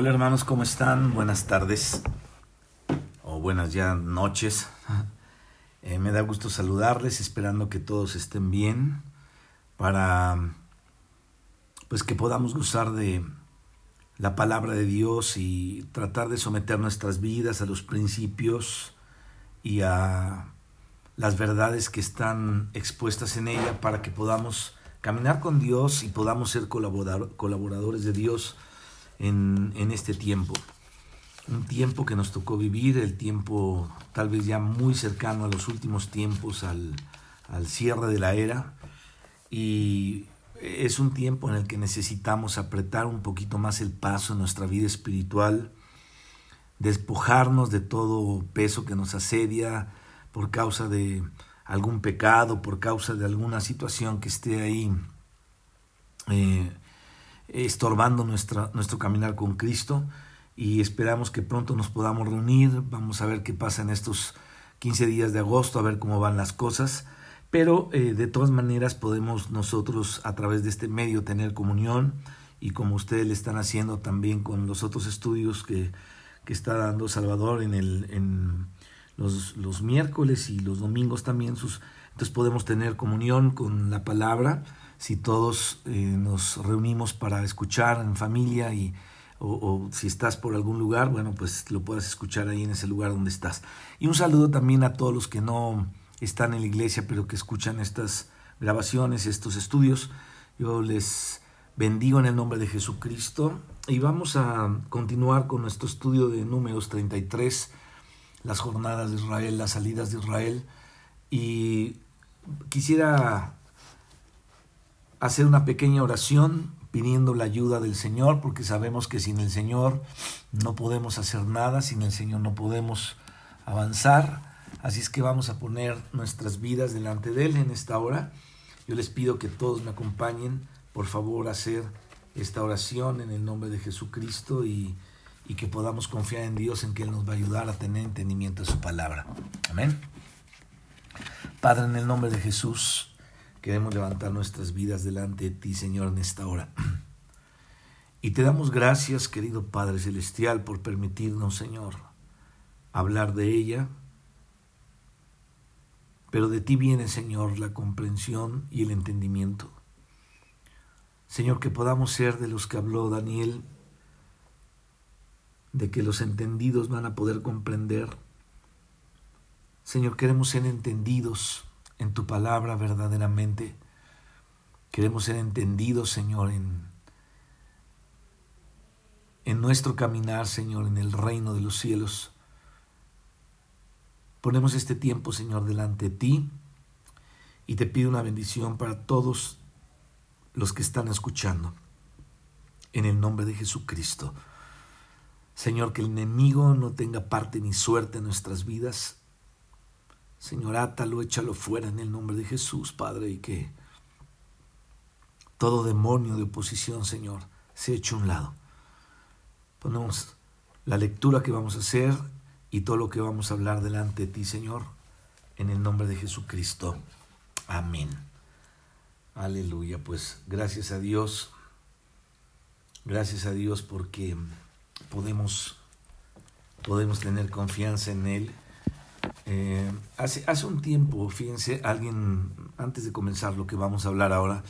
Hola hermanos, ¿cómo están? Buenas tardes o buenas ya noches. Eh, me da gusto saludarles, esperando que todos estén bien para pues que podamos gozar de la palabra de Dios y tratar de someter nuestras vidas a los principios y a las verdades que están expuestas en ella para que podamos caminar con Dios y podamos ser colaboradores de Dios en, este tiempo. Un tiempo que nos tocó vivir, el tiempo tal vez ya muy cercano a los últimos tiempos, al, al cierre de la era. Y es un tiempo en el que necesitamos apretar un poquito más el paso en nuestra vida espiritual, despojarnos de todo peso que nos asedia por causa de algún pecado, por causa de alguna situación que esté ahí eh, estorbando nuestra, nuestro caminar con Cristo y esperamos que pronto nos podamos reunir, vamos a ver qué pasa en estos 15 días de agosto, a ver cómo van las cosas pero eh, de todas maneras podemos nosotros a través de este medio tener comunión y como ustedes le están haciendo también con los otros estudios que, que está dando Salvador en, el, en los, los, miércoles y los domingos también. Sus, entonces podemos tener comunión con la palabra si todos eh, nos reunimos para escuchar en familia y, o, si estás por algún lugar, bueno, pues lo puedes escuchar ahí en ese lugar donde estás. Y un saludo también a todos los que no están en la iglesia, pero que escuchan estas grabaciones, estos estudios. Yo les bendigo en el nombre de Jesucristo y vamos a continuar con nuestro estudio de números 33, las jornadas de Israel, las salidas de Israel. Y quisiera hacer una pequeña oración pidiendo la ayuda del Señor, porque sabemos que sin el Señor no podemos hacer nada, sin el Señor no podemos avanzar. Así es que vamos a poner nuestras vidas delante de Él en esta hora. Yo les pido que todos me acompañen, por favor, a hacer esta oración en el nombre de Jesucristo y, y que podamos confiar en Dios en que Él nos va a ayudar a tener entendimiento de su palabra. Amén. Padre, en el nombre de Jesús, queremos levantar nuestras vidas delante de ti, Señor, en esta hora. Y te damos gracias, querido Padre Celestial, por permitirnos, Señor, hablar de ella pero de ti viene, Señor, la comprensión y el entendimiento. Señor, que podamos ser de los que habló Daniel, de que los entendidos van a poder comprender. Señor, queremos ser entendidos en tu palabra verdaderamente. Queremos ser entendidos, Señor, en, en nuestro caminar, Señor, en el reino de los cielos. Ponemos este tiempo, Señor, delante de ti y te pido una bendición para todos los que están escuchando. En el nombre de Jesucristo. Señor, que el enemigo no tenga parte ni suerte en nuestras vidas. Señor, átalo, échalo fuera en el nombre de Jesús, Padre, y que todo demonio de oposición, Señor, se eche a un lado. Ponemos la lectura que vamos a hacer y todo lo que vamos a hablar delante de ti, Señor, en el nombre de Jesucristo. Amén. Aleluya. Pues gracias a Dios. Gracias a Dios porque podemos, podemos tener confianza en Él. Eh, hace, hace un tiempo, fíjense, alguien, antes de comenzar lo que vamos a hablar ahora,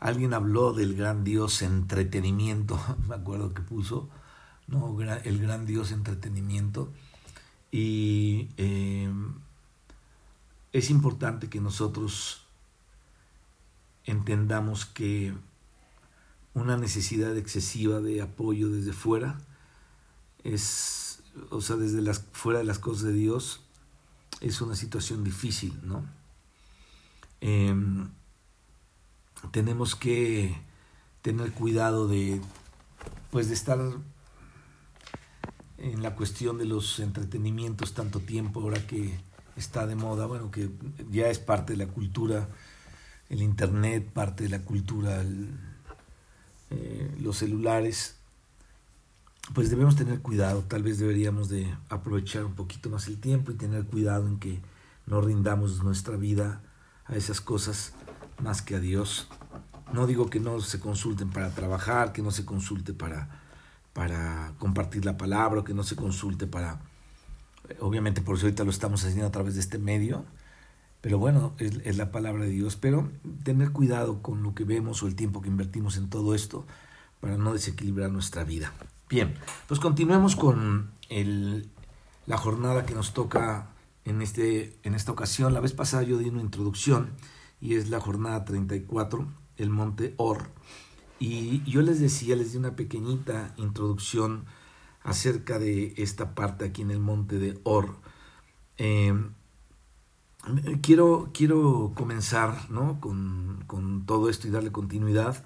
alguien habló del gran Dios entretenimiento, me acuerdo que puso, no, el gran Dios entretenimiento. Y eh, es importante que nosotros entendamos que una necesidad excesiva de apoyo desde fuera es, o sea, desde las, fuera de las cosas de Dios, es una situación difícil, ¿no? Em, tenemos que tener cuidado de, pues, de estar en la cuestión de los entretenimientos tanto tiempo ahora que está de moda, bueno, que ya es parte de la cultura, el internet, parte de la cultura, eh, los celulares, pues debemos tener cuidado, tal vez deberíamos de aprovechar un poquito más el tiempo y tener cuidado en que no rindamos nuestra vida a esas cosas más que a Dios. No digo que no se consulten para trabajar, que no se consulte para para compartir la palabra, que no se consulte para, obviamente por eso ahorita lo estamos haciendo a través de este medio, pero bueno, es, la palabra de Dios, pero tener cuidado con lo que vemos o el tiempo que invertimos en todo esto para no desequilibrar nuestra vida. Bien, pues continuemos con el, la jornada que nos toca en, este, en esta ocasión. La vez pasada yo di una introducción y es la jornada 34, el monte Or. Y yo les decía, les di una pequeñita introducción acerca de esta parte aquí en el monte de Or. Eh, quiero, quiero comenzar ¿no? con, con, todo esto y darle continuidad.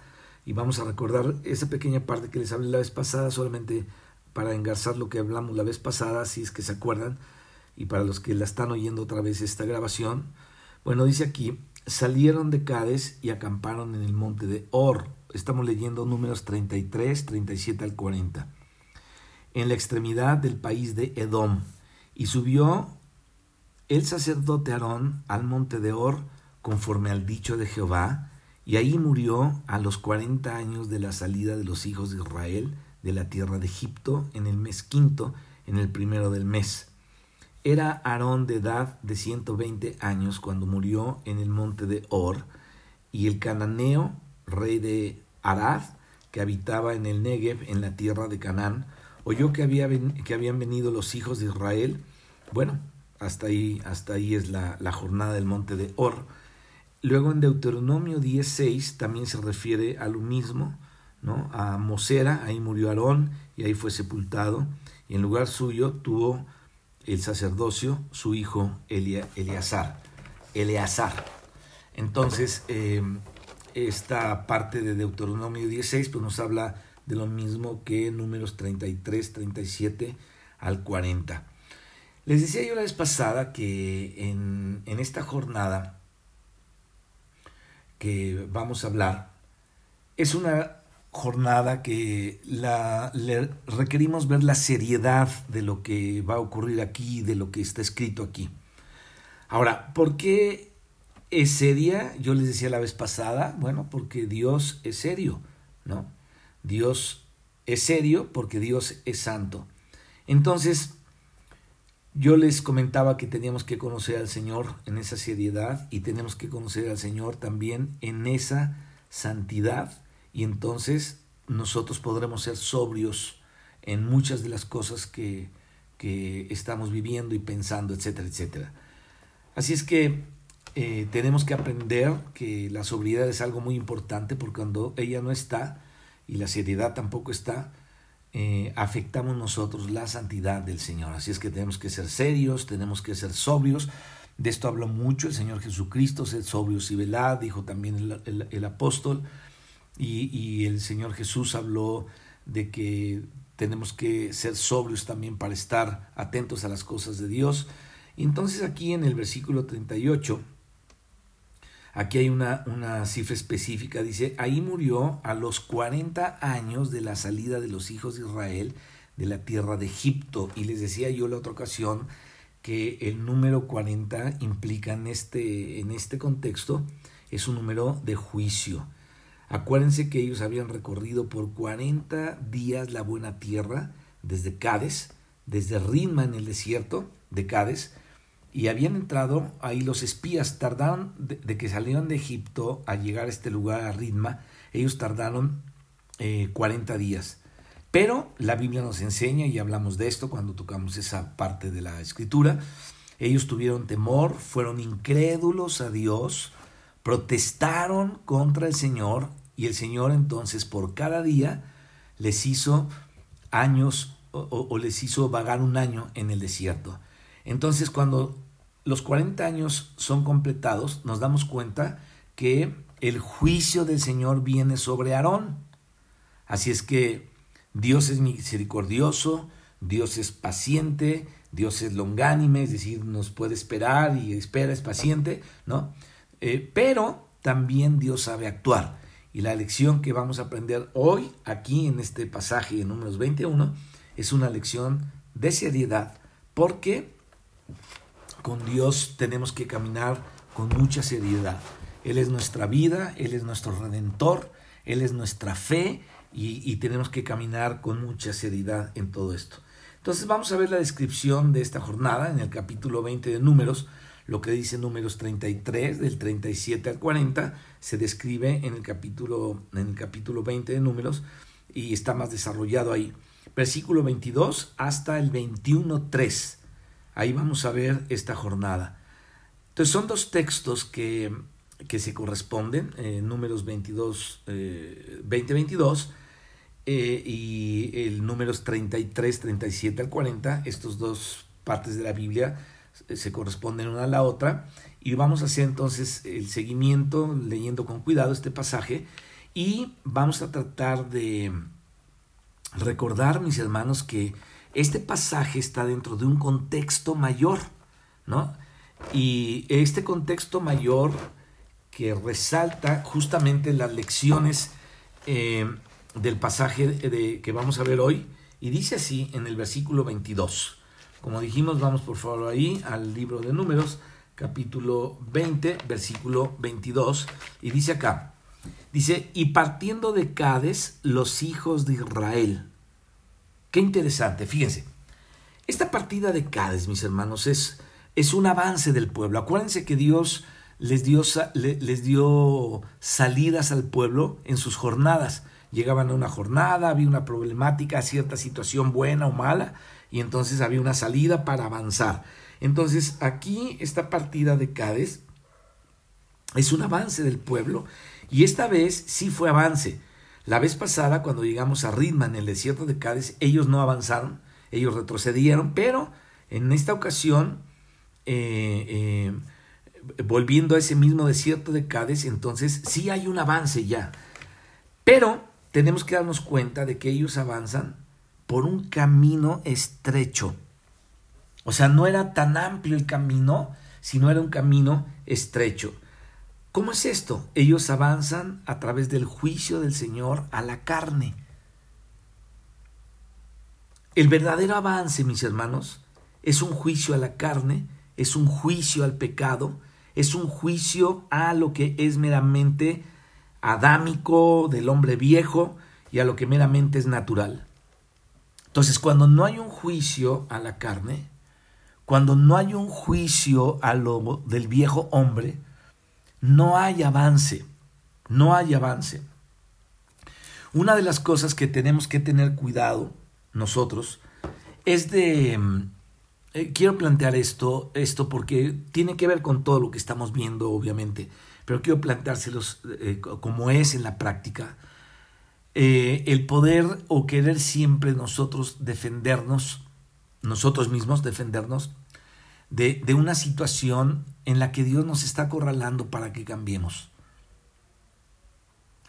Y vamos a recordar esa pequeña parte que les hablé la vez pasada, solamente para engarzar lo que hablamos la vez pasada, si es que se acuerdan, y para los que la están oyendo otra vez esta grabación. Bueno, dice aquí, salieron de Cádiz y acamparon en el monte de Or. Estamos leyendo números 33, 37 al 40. En la extremidad del país de Edom. Y subió el sacerdote Aarón al monte de Or conforme al dicho de Jehová, y ahí murió a los cuarenta años de la salida de los hijos de Israel de la tierra de Egipto en el mes quinto, en el primero del mes. Era Aarón de edad de 120 años cuando murió en el monte de Or, y el cananeo, rey de Arad, que habitaba en el Negev, en la tierra de Canaán, oyó que, había que habían venido los hijos de Israel. Bueno, hasta ahí, hasta ahí es la, la jornada del monte de Or. Luego en Deuteronomio 10.6 también se refiere a lo mismo, ¿no? a Mosera, ahí murió Aarón y ahí fue sepultado, y en lugar suyo tuvo el sacerdocio, su hijo Eleazar. Eleazar. Entonces, eh, esta parte de Deuteronomio 16 pues nos habla de lo mismo que números 33, 37 al 40. Les decía yo la vez pasada que en, en esta jornada que vamos a hablar es una jornada que la, le requerimos ver la seriedad de lo que va a ocurrir aquí, de lo que está escrito aquí. Ahora, ¿por qué es seria? Yo les decía la vez pasada, bueno, porque Dios es serio, ¿no? Dios es serio porque Dios es santo. Entonces, yo les comentaba que teníamos que conocer al Señor en esa seriedad y tenemos que conocer al Señor también en esa santidad y entonces nosotros podremos ser sobrios en muchas de las cosas que, que estamos viviendo y pensando, etcétera, etcétera. Así es que eh, tenemos que aprender que la sobriedad es algo muy importante porque cuando ella no está y la seriedad tampoco está, eh, afectamos nosotros la santidad del Señor. Así es que tenemos que ser serios, tenemos que ser sobrios. De esto habló mucho el Señor Jesucristo, ser sobrios y velad, dijo también el, apóstol y, el Señor Jesús habló de que tenemos que ser sobrios también para estar atentos a las cosas de Dios. Y entonces aquí en el versículo 38, aquí hay una, una cifra específica, dice, ahí murió a los 40 años de la salida de los hijos de Israel de la tierra de Egipto. Y les decía yo la otra ocasión que el número 40 implica en este, en este contexto, es un número de juicio. Acuérdense que ellos habían recorrido por 40 días la buena tierra desde Cádiz, desde Ritma en el desierto de Cádiz, y habían entrado ahí los espías, tardaron de, que salieron de Egipto a llegar a este lugar, a Ritma, ellos tardaron 40 eh, días. Pero la Biblia nos enseña, y hablamos de esto cuando tocamos esa parte de la escritura, ellos tuvieron temor, fueron incrédulos a Dios, protestaron contra el Señor y el Señor entonces por cada día les hizo años o, les hizo vagar un año en el desierto. Entonces cuando los 40 años son completados, nos damos cuenta que el juicio del Señor viene sobre Aarón. Así es que Dios es misericordioso, Dios es paciente, Dios es longánime, es decir, nos puede esperar y espera, es paciente, ¿no? Eh, pero también Dios sabe actuar. Y la lección que vamos a aprender hoy, aquí en este pasaje de números 21, es una lección de seriedad, porque con Dios tenemos que caminar con mucha seriedad. Él es nuestra vida, Él es nuestro redentor, Él es nuestra fe y, tenemos que caminar con mucha seriedad en todo esto. Entonces vamos a ver la descripción de esta jornada en el capítulo 20 de Números, lo que dice Números 33, del 37 al 40, se describe en el capítulo, en el capítulo 20 de Números y está más desarrollado ahí. Versículo 22 hasta el 21.3. Ahí vamos a ver esta jornada. Entonces son dos textos que, que se corresponden, eh, números 22, eh, 20-22 eh, y el números 33, 37 al 40. Estos dos partes de la Biblia eh, se corresponden una a la otra. Y vamos a hacer entonces el seguimiento leyendo con cuidado este pasaje y vamos a tratar de recordar, mis hermanos, que este pasaje está dentro de un contexto mayor, ¿no? Y este contexto mayor que resalta justamente las lecciones eh, del pasaje de, que vamos a ver hoy, y dice así en el versículo 22. Como dijimos, vamos por favor ahí al libro de números, capítulo 20, versículo 22, y dice acá, dice, y partiendo de Cades, los hijos de Israel, Qué interesante, fíjense. Esta partida de Cádiz, mis hermanos, es, es un avance del pueblo. Acuérdense que Dios les dio, les dio salidas al pueblo en sus jornadas. Llegaban a una jornada, había una problemática, cierta situación buena o mala, y entonces había una salida para avanzar. Entonces aquí esta partida de Cádiz es un avance del pueblo, y esta vez sí fue avance. La vez pasada, cuando llegamos a Ritma en el desierto de Cádiz, ellos no avanzaron, ellos retrocedieron, pero en esta ocasión, eh, eh, volviendo a ese mismo desierto de Cádiz, entonces sí hay un avance ya. Pero tenemos que darnos cuenta de que ellos avanzan por un camino estrecho. O sea, no era tan amplio el camino, sino era un camino estrecho. ¿Cómo es esto? Ellos avanzan a través del juicio del Señor a la carne. El verdadero avance, mis hermanos, es un juicio a la carne, es un juicio al pecado, es un juicio a lo que es meramente adámico del hombre viejo y a lo que meramente es natural. Entonces, cuando no hay un juicio a la carne, cuando no hay un juicio a lo del viejo hombre, no hay avance, no hay avance. Una de las cosas que tenemos que tener cuidado nosotros es de... Mm, eh, quiero plantear esto, esto porque tiene que ver con todo lo que estamos viendo, obviamente, pero quiero planteárselos eh, como es en la práctica. Eh, el poder o querer siempre nosotros defendernos, nosotros mismos defendernos de, de una situación en la que Dios nos está acorralando para que cambiemos.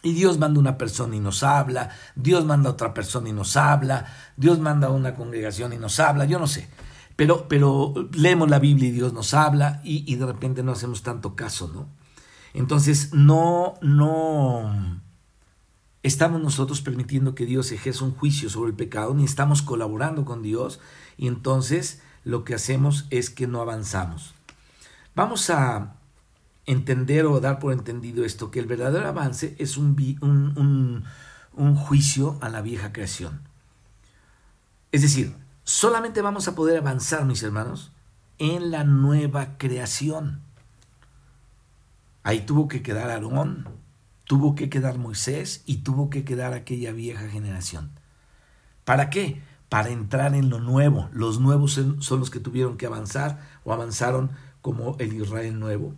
Y Dios manda una persona y nos habla, Dios manda otra persona y nos habla, Dios manda una congregación y nos habla, yo no sé. Pero, pero leemos la Biblia y Dios nos habla y, y de repente no hacemos tanto caso, ¿no? Entonces, no, no estamos nosotros permitiendo que Dios ejerza un juicio sobre el pecado, ni estamos colaborando con Dios, y entonces lo que hacemos es que no avanzamos. Vamos a entender o dar por entendido esto, que el verdadero avance es un, un, un, juicio a la vieja creación. Es decir, solamente vamos a poder avanzar, mis hermanos, en la nueva creación. Ahí tuvo que quedar Aarón, tuvo que quedar Moisés y tuvo que quedar aquella vieja generación. ¿Para qué? Para entrar en lo nuevo. Los nuevos son los que tuvieron que avanzar o avanzaron como el Israel nuevo.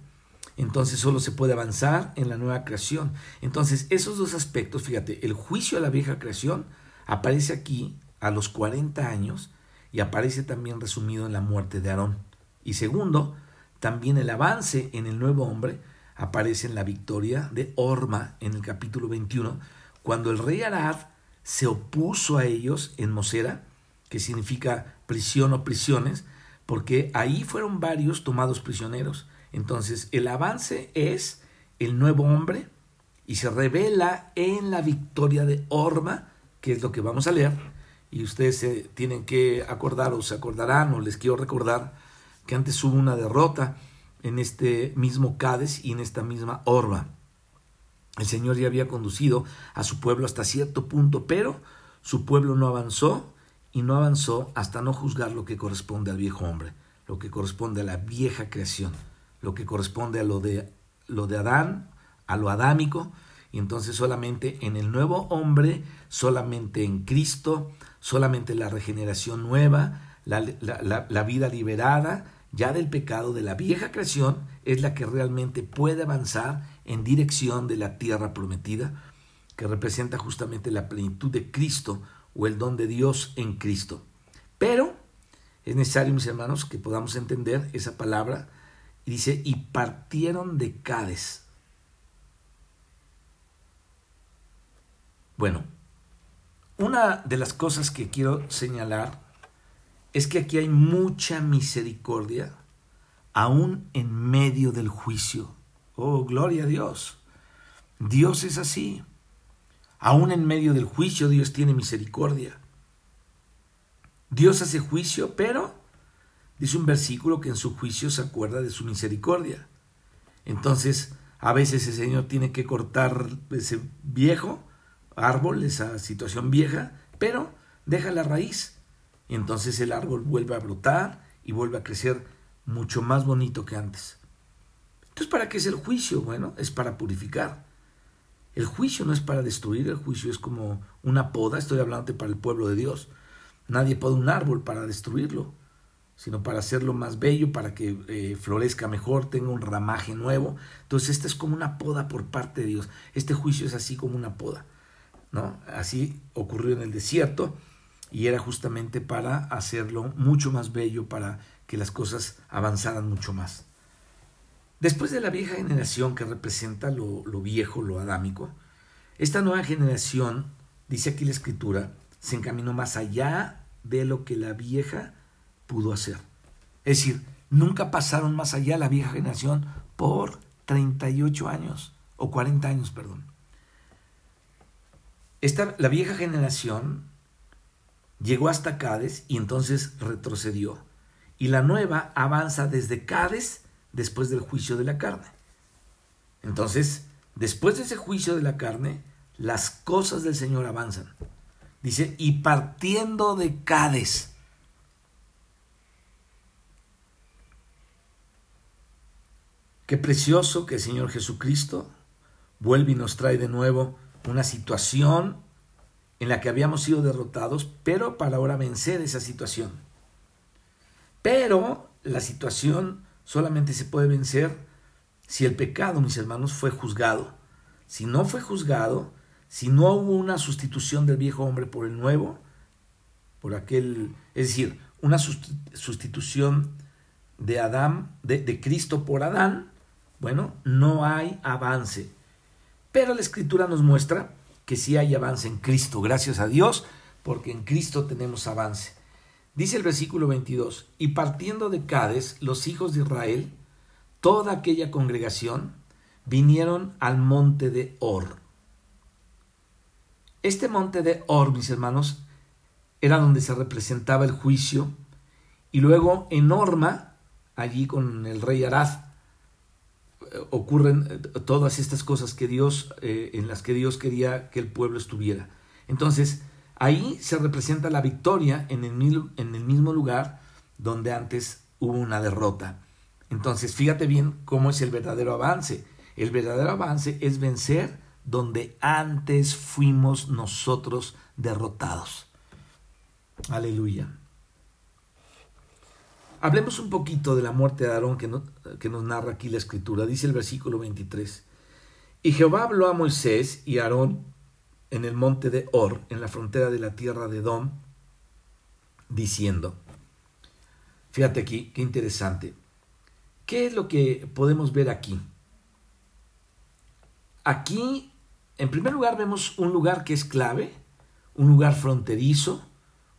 Entonces solo se puede avanzar en la nueva creación. Entonces esos dos aspectos, fíjate, el juicio a la vieja creación aparece aquí a los 40 años y aparece también resumido en la muerte de Aarón. Y segundo, también el avance en el nuevo hombre aparece en la victoria de Orma en el capítulo 21, cuando el rey Arad se opuso a ellos en Mosera, que significa prisión o prisiones, porque ahí fueron varios tomados prisioneros. Entonces, el avance es el nuevo hombre y se revela en la victoria de Orma, que es lo que vamos a leer. Y ustedes se tienen que acordar o se acordarán o les quiero recordar que antes hubo una derrota en este mismo Cádiz y en esta misma Orma. El Señor ya había conducido a su pueblo hasta cierto punto, pero su pueblo no avanzó y no avanzó hasta no juzgar lo que corresponde al viejo hombre, lo que corresponde a la vieja creación, lo que corresponde a lo de, lo de Adán, a lo adámico, y entonces solamente en el nuevo hombre, solamente en Cristo, solamente la regeneración nueva, la, la, la vida liberada ya del pecado de la vieja creación es la que realmente puede avanzar en dirección de la tierra prometida, que representa justamente la plenitud de Cristo o el don de Dios en Cristo. Pero es necesario, mis hermanos, que podamos entender esa palabra. Y dice, y partieron de Cádiz. Bueno, una de las cosas que quiero señalar es que aquí hay mucha misericordia, aún en medio del juicio. Oh, gloria a Dios. Dios es así. Aún en medio del juicio Dios tiene misericordia. Dios hace juicio, pero dice un versículo que en su juicio se acuerda de su misericordia. Entonces, a veces el Señor tiene que cortar ese viejo árbol, esa situación vieja, pero deja la raíz y entonces el árbol vuelve a brotar y vuelve a crecer mucho más bonito que antes. Entonces, ¿para qué es el juicio? Bueno, es para purificar. El juicio no es para destruir, el juicio es como una poda, estoy hablando para el pueblo de Dios. Nadie poda un árbol para destruirlo, sino para hacerlo más bello, para que eh, florezca mejor, tenga un ramaje nuevo. Entonces, esta es como una poda por parte de Dios. Este juicio es así como una poda. ¿no? Así ocurrió en el desierto y era justamente para hacerlo mucho más bello, para que las cosas avanzaran mucho más. Después de la vieja generación que representa lo, viejo, lo adámico, esta nueva generación, dice aquí la escritura, se encaminó más allá de lo que la vieja pudo hacer. Es decir, nunca pasaron más allá la vieja generación por 38 años, o 40 años, perdón. Esta, la vieja generación llegó hasta Cádiz y entonces retrocedió. Y la nueva avanza desde Cádiz después del juicio de la carne. Entonces, después de ese juicio de la carne, las cosas del Señor avanzan. Dice, y partiendo de Cádiz. Qué precioso que el Señor Jesucristo vuelve y nos trae de nuevo una situación en la que habíamos sido derrotados, pero para ahora vencer esa situación. Pero la situación solamente se puede vencer si el pecado, mis hermanos, fue juzgado. Si no fue juzgado, si no hubo una sustitución del viejo hombre por el nuevo, por aquel, es decir, una sustitución de Adán, de, de Cristo por Adán, bueno, no hay avance. Pero la escritura nos muestra que sí hay avance en Cristo, gracias a Dios, porque en Cristo tenemos avance. Dice el versículo 22, y partiendo de Cades, los hijos de Israel, toda aquella congregación, vinieron al monte de Or. Este monte de Or, mis hermanos, era donde se representaba el juicio, y luego en Orma, allí con el rey Arad, ocurren eh, todas estas cosas que Dios, eh, en las que Dios quería que el pueblo estuviera. Entonces, ahí se representa la victoria en el, mismo lugar donde antes hubo una derrota. Entonces, fíjate bien cómo es el verdadero avance. El verdadero avance es vencer donde antes fuimos nosotros derrotados. Aleluya. Hablemos un poquito de la muerte de Aarón que, que nos narra aquí la escritura. Dice el versículo 23. Y Jehová habló a Moisés y Aarón en el monte de Or, en la frontera de la tierra de Edom, diciendo, fíjate aquí, qué interesante. ¿Qué es lo que podemos ver aquí? Aquí, en primer lugar, vemos un lugar que es clave, un lugar fronterizo,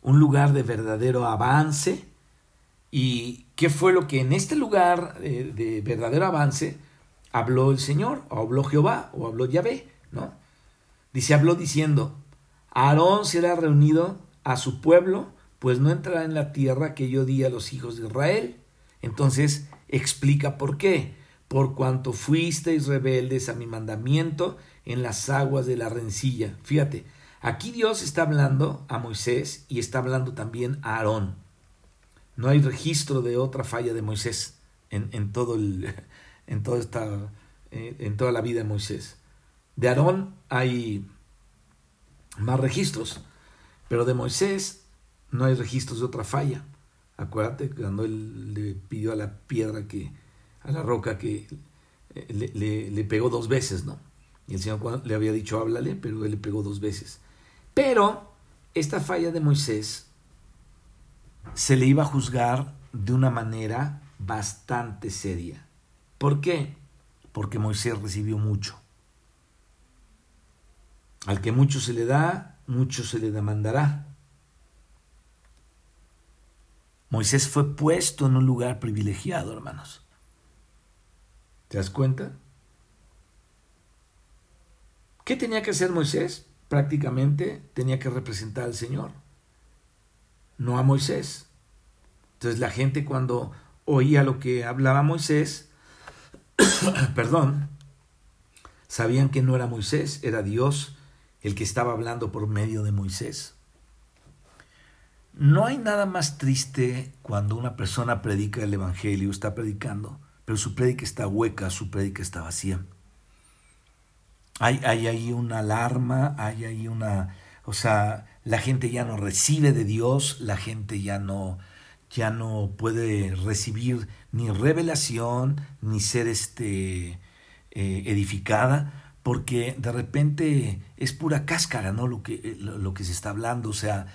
un lugar de verdadero avance, ¿Y qué fue lo que en este lugar eh, de verdadero avance habló el Señor, o habló Jehová, o habló Yahvé? ¿no? Dice, habló diciendo, Aarón será reunido a su pueblo, pues no entrará en la tierra que yo di a los hijos de Israel. Entonces explica por qué. Por cuanto fuisteis rebeldes a mi mandamiento en las aguas de la rencilla. Fíjate, aquí Dios está hablando a Moisés y está hablando también a Aarón. No hay registro de otra falla de Moisés en, en todo el, en, toda esta, eh, en toda la vida de Moisés. De Aarón hay más registros, pero de Moisés no hay registros de otra falla. Acuérdate cuando él le pidió a la piedra que, a la roca que eh, le, le, pegó dos veces, ¿no? Y el Señor le había dicho háblale, pero él le pegó dos veces. Pero esta falla de Moisés se le iba a juzgar de una manera bastante seria. ¿Por qué? Porque Moisés recibió mucho. Al que mucho se le da, mucho se le demandará. Moisés fue puesto en un lugar privilegiado, hermanos. ¿Te das cuenta? ¿Qué tenía que hacer Moisés? Prácticamente tenía que representar al Señor, no a Moisés. Entonces la gente cuando oía lo que hablaba Moisés, perdón, sabían que no era Moisés, era Dios el que estaba hablando por medio de Moisés. No hay nada más triste cuando una persona predica el Evangelio, está predicando, pero su prédica está hueca, su prédica está vacía. Hay, hay ahí una alarma, hay ahí una... O sea, la gente ya no recibe de Dios, la gente ya no, ya no puede recibir ni revelación, ni ser este, eh, edificada, porque de repente es pura cáscara, ¿no? Lo que, lo que se está hablando, o sea,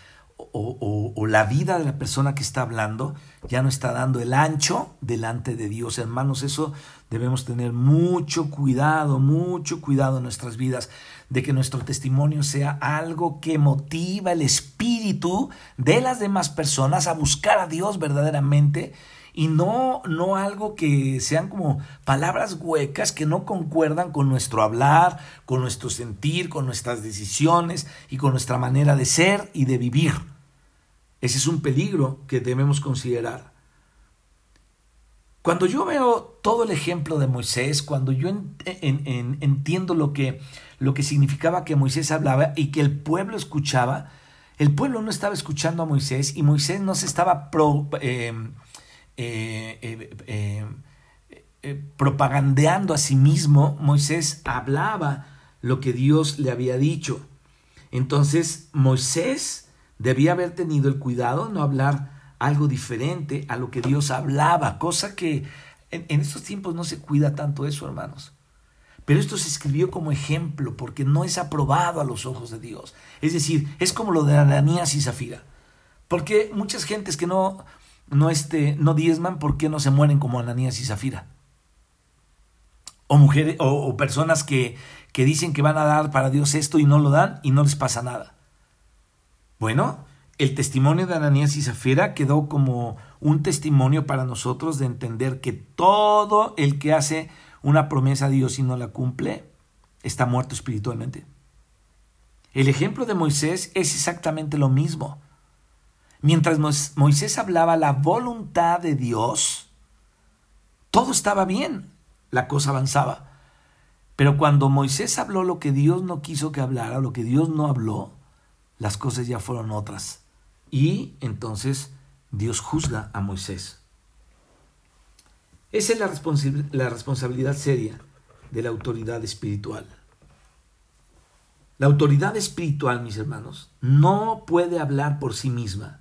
o, la vida de la persona que está hablando ya no está dando el ancho delante de Dios. Hermanos, eso debemos tener mucho cuidado, mucho cuidado en nuestras vidas, de que nuestro testimonio sea algo que motiva el espíritu de las demás personas a buscar a Dios verdaderamente y no, no algo que sean como palabras huecas que no concuerdan con nuestro hablar, con nuestro sentir, con nuestras decisiones y con nuestra manera de ser y de vivir. Ese es un peligro que debemos considerar. Cuando yo veo todo el ejemplo de Moisés, cuando yo entiendo lo que, lo que significaba que Moisés hablaba y que el pueblo escuchaba, el pueblo no estaba escuchando a Moisés y Moisés no se estaba em, eh, eh, eh, propagandeando a sí mismo, Moisés hablaba lo que Dios le había dicho. Entonces Moisés debía haber tenido el cuidado de no hablar algo diferente a lo que Dios hablaba, cosa que en, estos tiempos no se cuida tanto eso, hermanos. Pero esto se escribió como ejemplo porque no es aprobado a los ojos de Dios. Es decir, es como lo de Ananías y Zafira. Porque muchas gentes que no, no, este, no diezman, ¿por qué no se mueren como Ananías y Zafira? O mujeres, o personas que, que dicen que van a dar para Dios esto y no lo dan y no les pasa nada. Bueno, el testimonio de Ananías y Zafira quedó como un testimonio para nosotros de entender que todo el que hace una promesa a Dios y no la cumple está muerto espiritualmente. El ejemplo de Moisés es exactamente lo mismo. Mientras Moisés hablaba la voluntad de Dios, todo estaba bien, la cosa avanzaba. Pero cuando Moisés habló lo que Dios no quiso que hablara, lo que Dios no habló, las cosas ya fueron otras. Y entonces Dios juzga a Moisés. Esa es la, la responsabilidad seria de la autoridad espiritual. La autoridad espiritual, mis hermanos, no puede hablar por sí misma.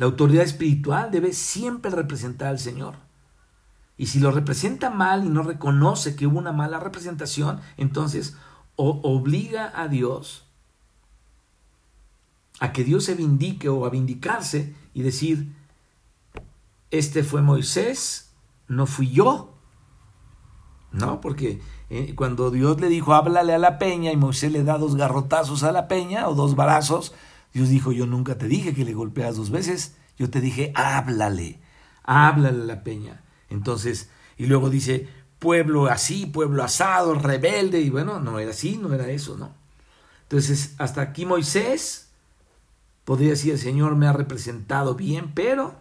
La autoridad espiritual debe siempre representar al Señor. Y si lo representa mal y no reconoce que hubo una mala representación, entonces obliga a Dios a que Dios se vindique o a vindicarse y decir, este fue Moisés, no fui yo. No, porque eh, cuando Dios le dijo, háblale a la peña y Moisés le da dos garrotazos a la peña o dos barazos, Dios dijo, yo nunca te dije que le golpeas dos veces, yo te dije, háblale, háblale a la peña. Entonces, y luego dice, pueblo así, pueblo asado, rebelde, y bueno, no era así, no era eso, ¿no? Entonces, hasta aquí Moisés Podría decir, el Señor me ha representado bien, pero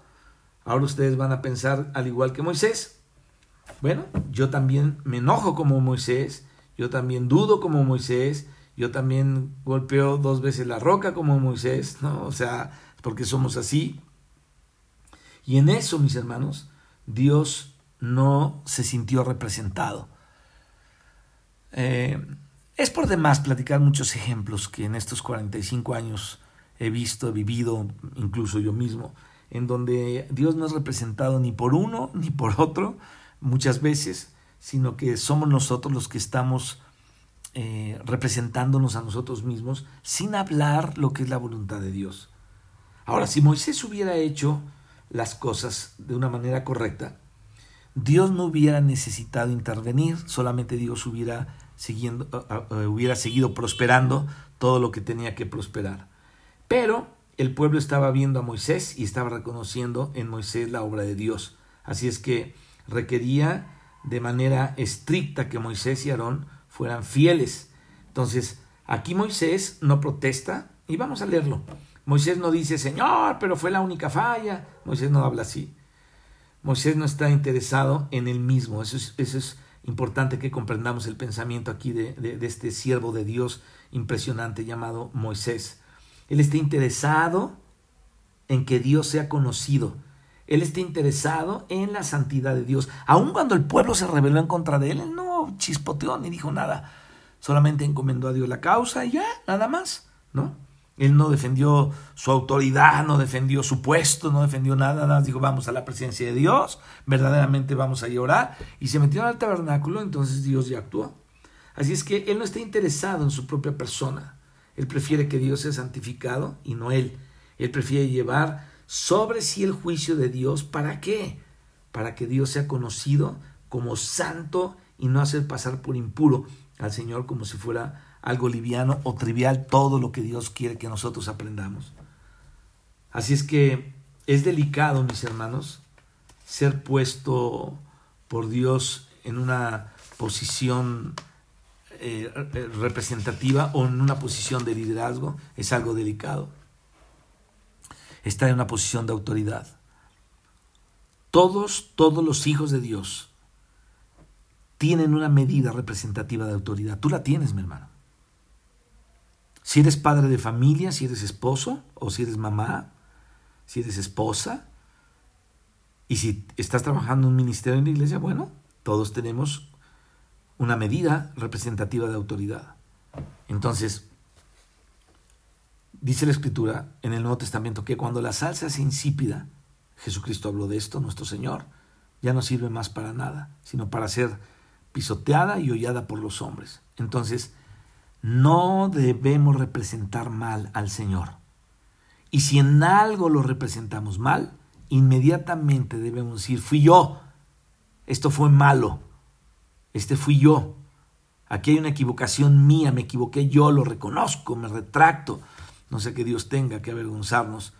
ahora ustedes van a pensar al igual que Moisés. Bueno, yo también me enojo como Moisés, yo también dudo como Moisés, yo también golpeo dos veces la roca como Moisés, ¿no? O sea, porque somos así. Y en eso, mis hermanos, Dios no se sintió representado. Eh, es por demás platicar muchos ejemplos que en estos 45 años he visto, he vivido, incluso yo mismo, en donde Dios no es representado ni por uno ni por otro, muchas veces, sino que somos nosotros los que estamos eh, representándonos a nosotros mismos sin hablar lo que es la voluntad de Dios. Ahora, si Moisés hubiera hecho las cosas de una manera correcta, Dios no hubiera necesitado intervenir, solamente Dios hubiera, siguiendo, hubiera seguido prosperando todo lo que tenía que prosperar. Pero el pueblo estaba viendo a Moisés y estaba reconociendo en Moisés la obra de Dios. Así es que requería de manera estricta que Moisés y Aarón fueran fieles. Entonces, aquí Moisés no protesta y vamos a leerlo. Moisés no dice, Señor, pero fue la única falla. Moisés no habla así. Moisés no está interesado en él mismo. Eso es, es importante que comprendamos el pensamiento aquí de, de este siervo de Dios impresionante llamado Moisés. Él está interesado en que Dios sea conocido. Él está interesado en la santidad de Dios. Aun cuando el pueblo se rebeló en contra de él, él no chispoteó ni dijo nada. Solamente encomendó a Dios la causa y ya, nada más, ¿no? Él no defendió su autoridad, no defendió su puesto, no defendió nada, nada. Dijo, vamos a la presencia de Dios, verdaderamente vamos a llorar. Y se metió al tabernáculo, entonces Dios ya actuó. Así es que Él no está interesado en su propia persona. Él prefiere que Dios sea santificado y no Él. Él prefiere llevar sobre sí el juicio de Dios. ¿Para qué? Para que Dios sea conocido como santo y no hacer pasar por impuro al Señor como si fuera algo liviano o trivial todo lo que Dios quiere que nosotros aprendamos. Así es que es delicado, mis hermanos, ser puesto por Dios en una posición eh, representativa o en una posición de liderazgo, es algo delicado. Estar en una posición de autoridad. Todos, todos los hijos de Dios tienen una medida representativa de autoridad. Tú la tienes, mi hermano. Si eres padre de familia, si eres esposo o si eres mamá, si eres esposa, y si estás trabajando en un ministerio en la iglesia, bueno, todos tenemos una medida representativa de autoridad. Entonces, dice la escritura en el Nuevo Testamento que cuando la salsa es insípida, Jesucristo habló de esto, nuestro Señor, ya no sirve más para nada, sino para ser pisoteada y hollada por los hombres. Entonces, no debemos representar mal al Señor. Y si en algo lo representamos mal, inmediatamente debemos decir, fui yo, esto fue malo, este fui yo, aquí hay una equivocación mía, me equivoqué yo, lo reconozco, me retracto. No sé que Dios tenga que avergonzarnos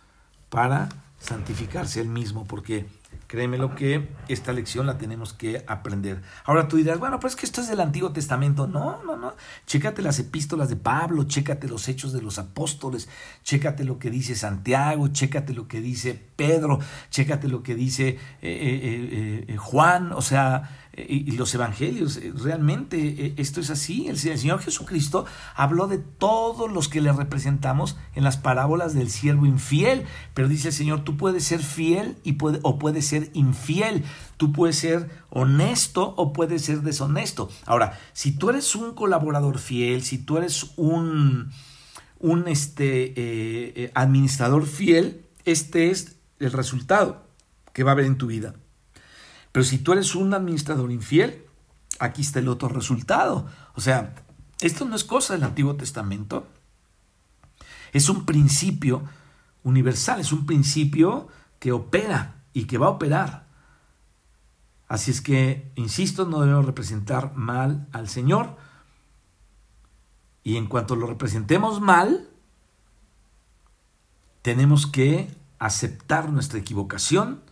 para santificarse él mismo, porque Créeme lo que esta lección la tenemos que aprender. Ahora tú dirás, bueno, pues es que esto es del Antiguo Testamento. No, no, no. Chécate las epístolas de Pablo, chécate los hechos de los apóstoles, chécate lo que dice Santiago, chécate lo que dice Pedro, chécate lo que dice eh, eh, eh, Juan. O sea, y, los evangelios. Eh, realmente eh, esto es así. El, Señor Jesucristo habló de todos los que le representamos en las parábolas del siervo infiel. Pero dice el Señor, tú puedes ser fiel y puede, o puedes ser infiel. Tú puedes ser honesto o puedes ser deshonesto. Ahora, si tú eres un colaborador fiel, si tú eres un, un este, eh, administrador fiel, este es el resultado que va a haber en tu vida. Pero si tú eres un administrador infiel, aquí está el otro resultado. O sea, esto no es cosa del Antiguo Testamento. Es un principio universal, es un principio que opera y que va a operar. Así es que, insisto, no debemos representar mal al Señor. Y en cuanto lo representemos mal, tenemos que aceptar nuestra equivocación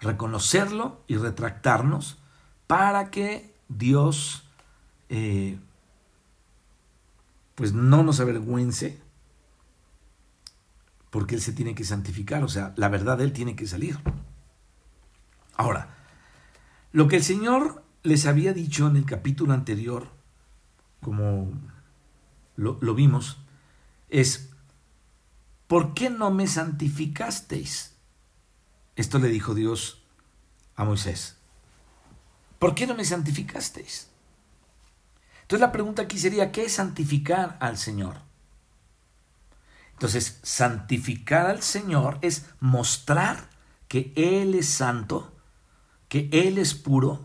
reconocerlo y retractarnos para que Dios eh, pues no nos avergüence porque Él se tiene que santificar, o sea, la verdad de Él tiene que salir. Ahora, lo que el Señor les había dicho en el capítulo anterior como lo, lo vimos, es, ¿por qué no me santificasteis? Esto le dijo Dios a Moisés. ¿Por qué no me santificasteis? Entonces la pregunta aquí sería, ¿qué es santificar al Señor? Entonces, santificar al Señor es mostrar que Él es santo, que Él es puro,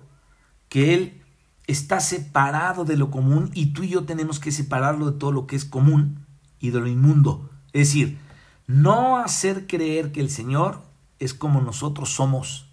que Él está separado de lo común y tú y yo tenemos que separarlo de todo lo que es común y de lo inmundo. Es decir, no hacer creer que el Señor es como nosotros somos.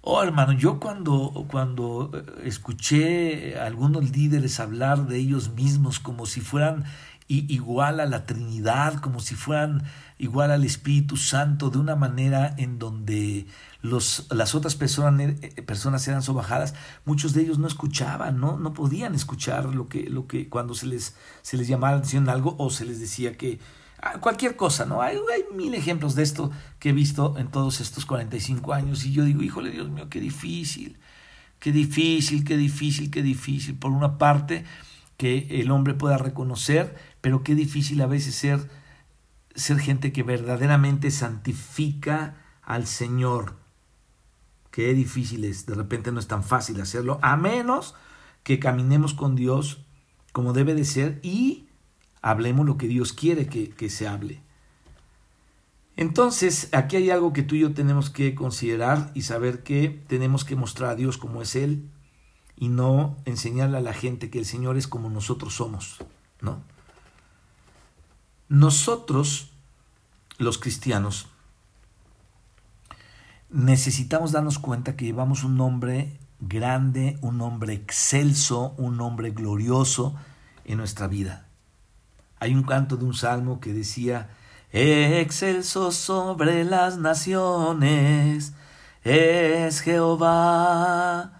Oh, hermano, yo cuando, cuando eh, escuché a algunos líderes hablar de ellos mismos como si fueran igual a la Trinidad, como si fueran igual al Espíritu Santo, de una manera en donde los, las otras personas, eh, personas eran sobajadas, muchos de ellos no escuchaban, no, no podían escuchar lo que, lo que cuando se les, se les llamaba la atención algo o se les decía que cualquier cosa, ¿no? Hay, hay mil ejemplos de esto que he visto en todos estos 45 años y yo digo, híjole, Dios mío, qué difícil, qué difícil, qué difícil, qué difícil. Por una parte, que el hombre pueda reconocer, pero qué difícil a veces ser, ser gente que verdaderamente santifica al Señor. Qué difícil es, de repente no es tan fácil hacerlo, a menos que caminemos con Dios como debe de ser y hablemos lo que Dios quiere que, que se hable. Entonces, aquí hay algo que tú y yo tenemos que considerar y saber que tenemos que mostrar a Dios como es Él y no enseñarle a la gente que el Señor es como nosotros somos, ¿no? Nosotros, los cristianos, necesitamos darnos cuenta que llevamos un nombre grande, un nombre excelso, un nombre glorioso en nuestra vida. Hay un canto de un salmo que decía, excelso sobre las naciones es Jehová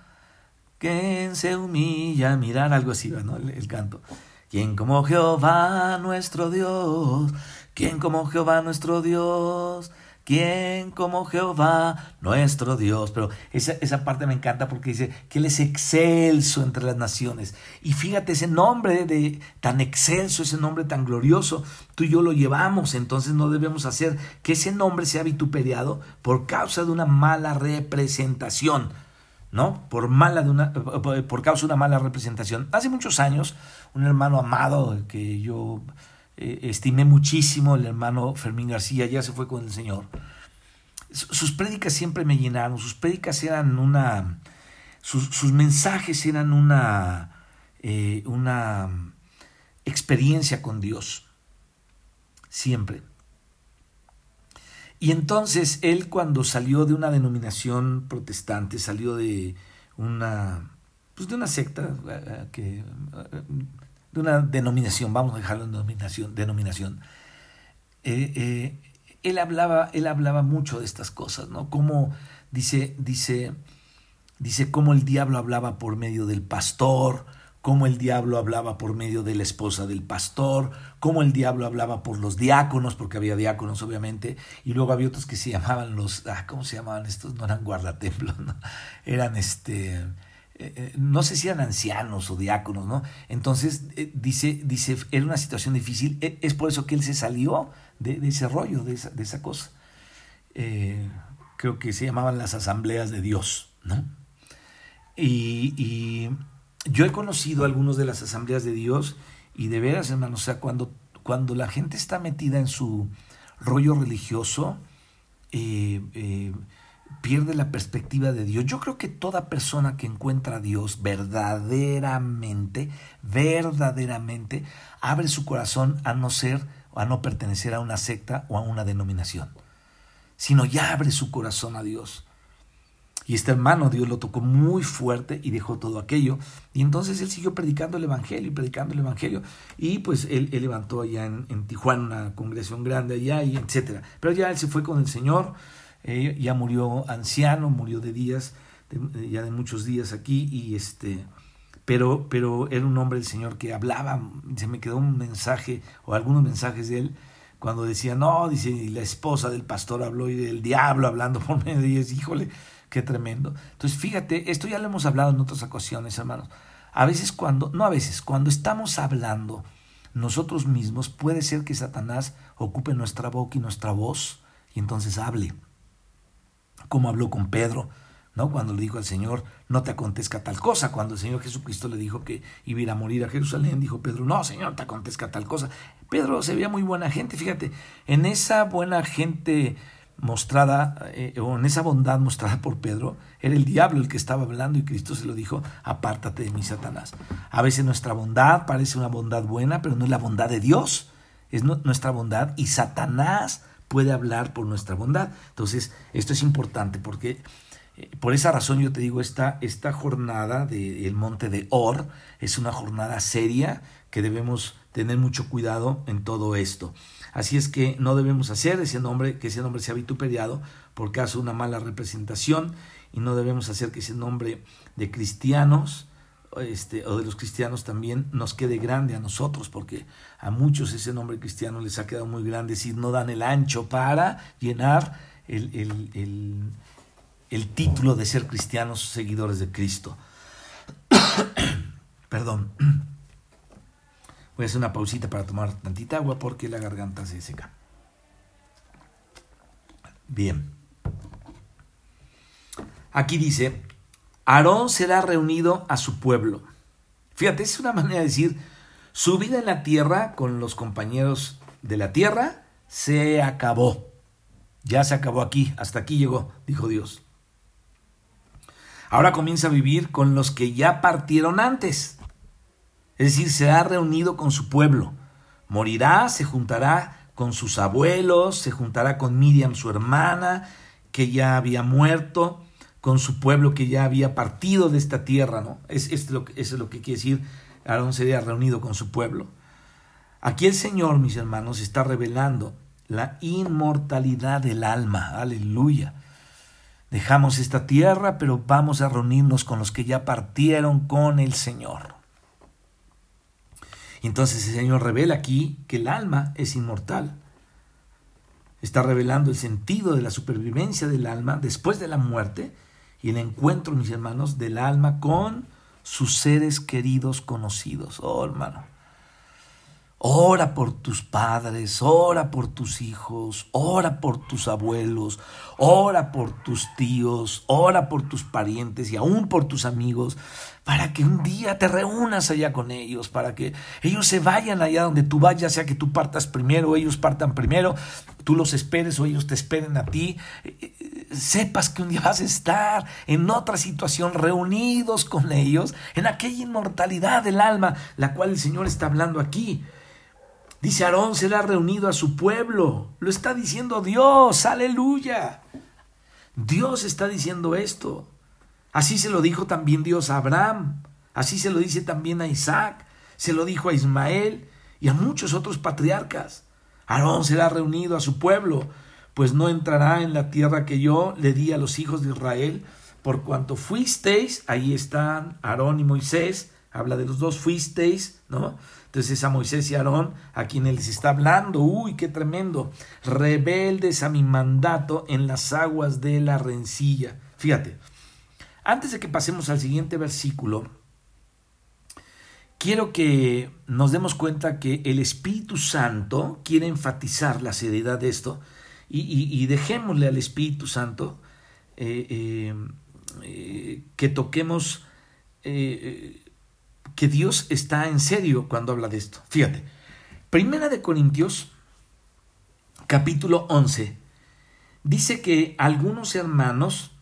quien se humilla, mirar algo así, ¿no? El, canto. Quien como Jehová nuestro Dios, quien como Jehová nuestro Dios, quien como Jehová nuestro Dios. Pero esa, esa parte me encanta porque dice que Él es excelso entre las naciones. Y fíjate, ese nombre de tan excelso, ese nombre tan glorioso, tú y yo lo llevamos. Entonces no debemos hacer que ese nombre sea vituperiado por causa de una mala representación. ¿no? Por, mala de una, por causa de una mala representación. Hace muchos años, un hermano amado que yo eh, estimé muchísimo, el hermano Fermín García, ya se fue con el Señor. Sus prédicas siempre me llenaron, sus prédicas eran una, sus, mensajes eran una, eh, una experiencia con Dios, siempre. Y entonces él cuando salió de una denominación protestante, salió de una, pues de una secta, eh, que, de una denominación, vamos a dejarlo en denominación, denominación eh, él, hablaba, él hablaba mucho de estas cosas, ¿no? Como dice, dice, dice cómo el diablo hablaba por medio del pastor, cómo el diablo hablaba por medio de la esposa del pastor, cómo el diablo hablaba por los diáconos, porque había diáconos obviamente, y luego había otros que se llamaban los, ah, ¿cómo se llamaban estos? No eran guardatemplos, ¿no? eran este, eh, eh, no sé si eran ancianos o diáconos, ¿no? Entonces, eh, dice, dice, era una situación difícil, e, es por eso que él se salió de, ese rollo, de esa, de esa cosa. creo que se llamaban las asambleas de Dios, ¿no? y yo he conocido algunos de las asambleas de Dios y de veras, hermano, o sea, cuando, cuando la gente está metida en su rollo religioso, eh, eh, pierde la perspectiva de Dios. Yo creo que toda persona que encuentra a Dios verdaderamente, verdaderamente, abre su corazón a no ser a no pertenecer a una secta o a una denominación, sino ya abre su corazón a Dios. Y este hermano Dios lo tocó muy fuerte y dejó todo aquello. Y entonces él siguió predicando el Evangelio y predicando el Evangelio. Y pues él, levantó allá en, Tijuana una congregación grande allá y etcétera. Pero ya él se fue con el Señor, eh, ya murió anciano, murió de días, ya de muchos días aquí y este... Pero, pero era un hombre del Señor que hablaba, se me quedó un mensaje o algunos mensajes de él cuando decía, no, dice, la esposa del pastor habló y el diablo hablando por medio de ellos, híjole, Qué tremendo. Entonces, fíjate, esto ya lo hemos hablado en otras ocasiones, hermanos. A veces cuando, no a veces, cuando estamos hablando nosotros mismos, puede ser que Satanás ocupe nuestra boca y nuestra voz y entonces hable. Como habló con Pedro, ¿no? Cuando le dijo al Señor, no te acontezca tal cosa. Cuando el Señor Jesucristo le dijo que iba a ir a morir a Jerusalén, dijo Pedro, no, Señor, te acontezca tal cosa. Pedro se veía muy buena gente, fíjate, en esa buena gente mostrada, eh, o en esa bondad mostrada por Pedro, era el diablo el que estaba hablando y Cristo se lo dijo, apártate de mí, Satanás. A veces nuestra bondad parece una bondad buena, pero no es la bondad de Dios, es nuestra bondad y Satanás puede hablar por nuestra bondad. Entonces, esto es importante porque eh, por esa razón yo te digo, esta, esta jornada del monte de Or es una jornada seria que debemos tener mucho cuidado en todo esto. Así es que no debemos hacer ese nombre, que ese nombre sea vituperiado por caso una mala representación y no debemos hacer que ese nombre de cristianos este, o de los cristianos también nos quede grande a nosotros, porque a muchos ese nombre cristiano les ha quedado muy grande, si no dan el ancho para llenar el, el, el, el título de ser cristianos seguidores de Cristo. Perdón. Voy a hacer una pausita para tomar tantita agua porque la garganta se seca. Bien. Aquí dice, Aarón será reunido a su pueblo. Fíjate, es una manera de decir, su vida en la tierra con los compañeros de la tierra se acabó. Ya se acabó aquí, hasta aquí llegó, dijo Dios. Ahora comienza a vivir con los que ya partieron antes. Es decir, se ha reunido con su pueblo. Morirá, se juntará con sus abuelos, se juntará con Miriam, su hermana, que ya había muerto, con su pueblo que ya había partido de esta tierra, ¿no? Es, es lo, eso es lo que quiere decir, Aarón sería reunido con su pueblo. Aquí el Señor, mis hermanos, está revelando la inmortalidad del alma, aleluya. Dejamos esta tierra, pero vamos a reunirnos con los que ya partieron con el Señor. Entonces el Señor revela aquí que el alma es inmortal. Está revelando el sentido de la supervivencia del alma después de la muerte y el encuentro, mis hermanos, del alma con sus seres queridos conocidos. Oh, hermano. Ora por tus padres, ora por tus hijos, ora por tus abuelos, ora por tus tíos, ora por tus parientes y aún por tus amigos, para que un día te reúnas allá con ellos, para que ellos se vayan allá donde tú vayas, sea que tú partas primero, ellos partan primero, tú los esperes o ellos te esperen a ti, sepas que un día vas a estar en otra situación reunidos con ellos, en aquella inmortalidad del alma, la cual el Señor está hablando aquí. Dice Aarón será reunido a su pueblo. Lo está diciendo Dios. Aleluya. Dios está diciendo esto. Así se lo dijo también Dios a Abraham. Así se lo dice también a Isaac. Se lo dijo a Ismael y a muchos otros patriarcas. Aarón será reunido a su pueblo, pues no entrará en la tierra que yo le di a los hijos de Israel, por cuanto fuisteis, ahí están Aarón y Moisés, habla de los dos fuisteis, ¿no? Entonces a Moisés y Aarón, a quienes les está hablando, uy, qué tremendo, rebeldes a mi mandato en las aguas de la rencilla. Fíjate, antes de que pasemos al siguiente versículo, quiero que nos demos cuenta que el Espíritu Santo quiere enfatizar la seriedad de esto y, dejémosle al Espíritu Santo eh, eh, eh, que toquemos que Dios está en serio cuando habla de esto. Fíjate, Primera de Corintios, capítulo 11, dice que algunos hermanos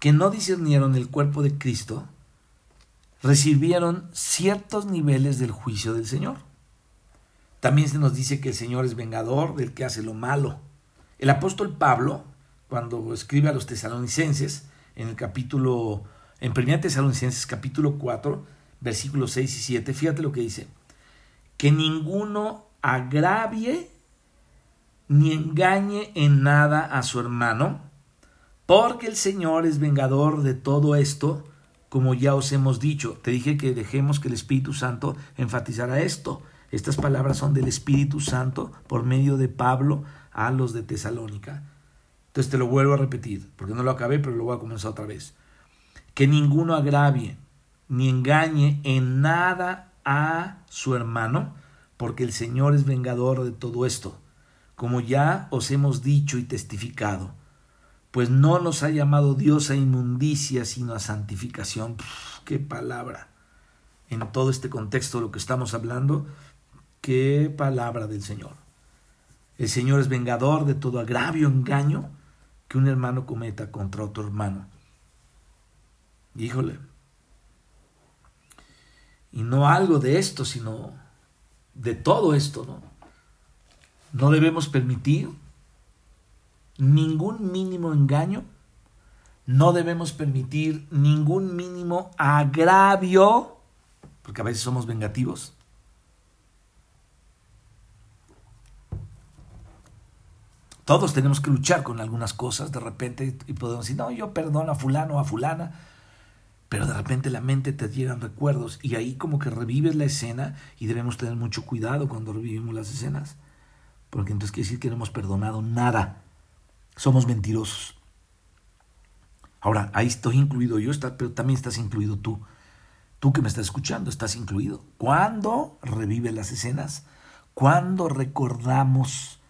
que no discernieron el cuerpo de Cristo recibieron ciertos niveles del juicio del Señor. También se nos dice que el Señor es vengador del que hace lo malo. El apóstol Pablo, cuando escribe a los tesalonicenses, en el capítulo, en 1 Tesalonicenses capítulo 4, versículos 6 y 7, fíjate lo que dice, que ninguno agravie ni engañe en nada a su hermano, porque el Señor es vengador de todo esto, como ya os hemos dicho. Te dije que dejemos que el Espíritu Santo enfatizara esto. Estas palabras son del Espíritu Santo por medio de Pablo a los de Tesalónica. Entonces te lo vuelvo a repetir, porque no lo acabé, pero lo voy a comenzar otra vez. Que ninguno agravie ni engañe en nada a su hermano, porque el Señor es vengador de todo esto, como ya os hemos dicho y testificado, pues no nos ha llamado Dios a inmundicia, sino a santificación. ¡Qué palabra! En todo este contexto de lo que estamos hablando, qué palabra del Señor. El Señor es vengador de todo agravio, engaño que un hermano cometa contra otro hermano. Híjole. Y no algo de esto, sino de todo esto, ¿no? No debemos permitir ningún mínimo engaño, no debemos permitir ningún mínimo agravio, porque a veces somos vengativos. Todos tenemos que luchar con algunas cosas de repente y podemos decir, no, yo perdono a fulano o a fulana, pero de repente la mente te llegan recuerdos y ahí como que revives la escena y debemos tener mucho cuidado cuando revivimos las escenas, porque entonces quiere decir que no hemos perdonado nada, somos mentirosos. Ahora, ahí estoy incluido yo, pero también estás incluido tú. Tú que me estás escuchando, estás incluido. ¿Cuándo revives las escenas? ¿Cuándo recordamos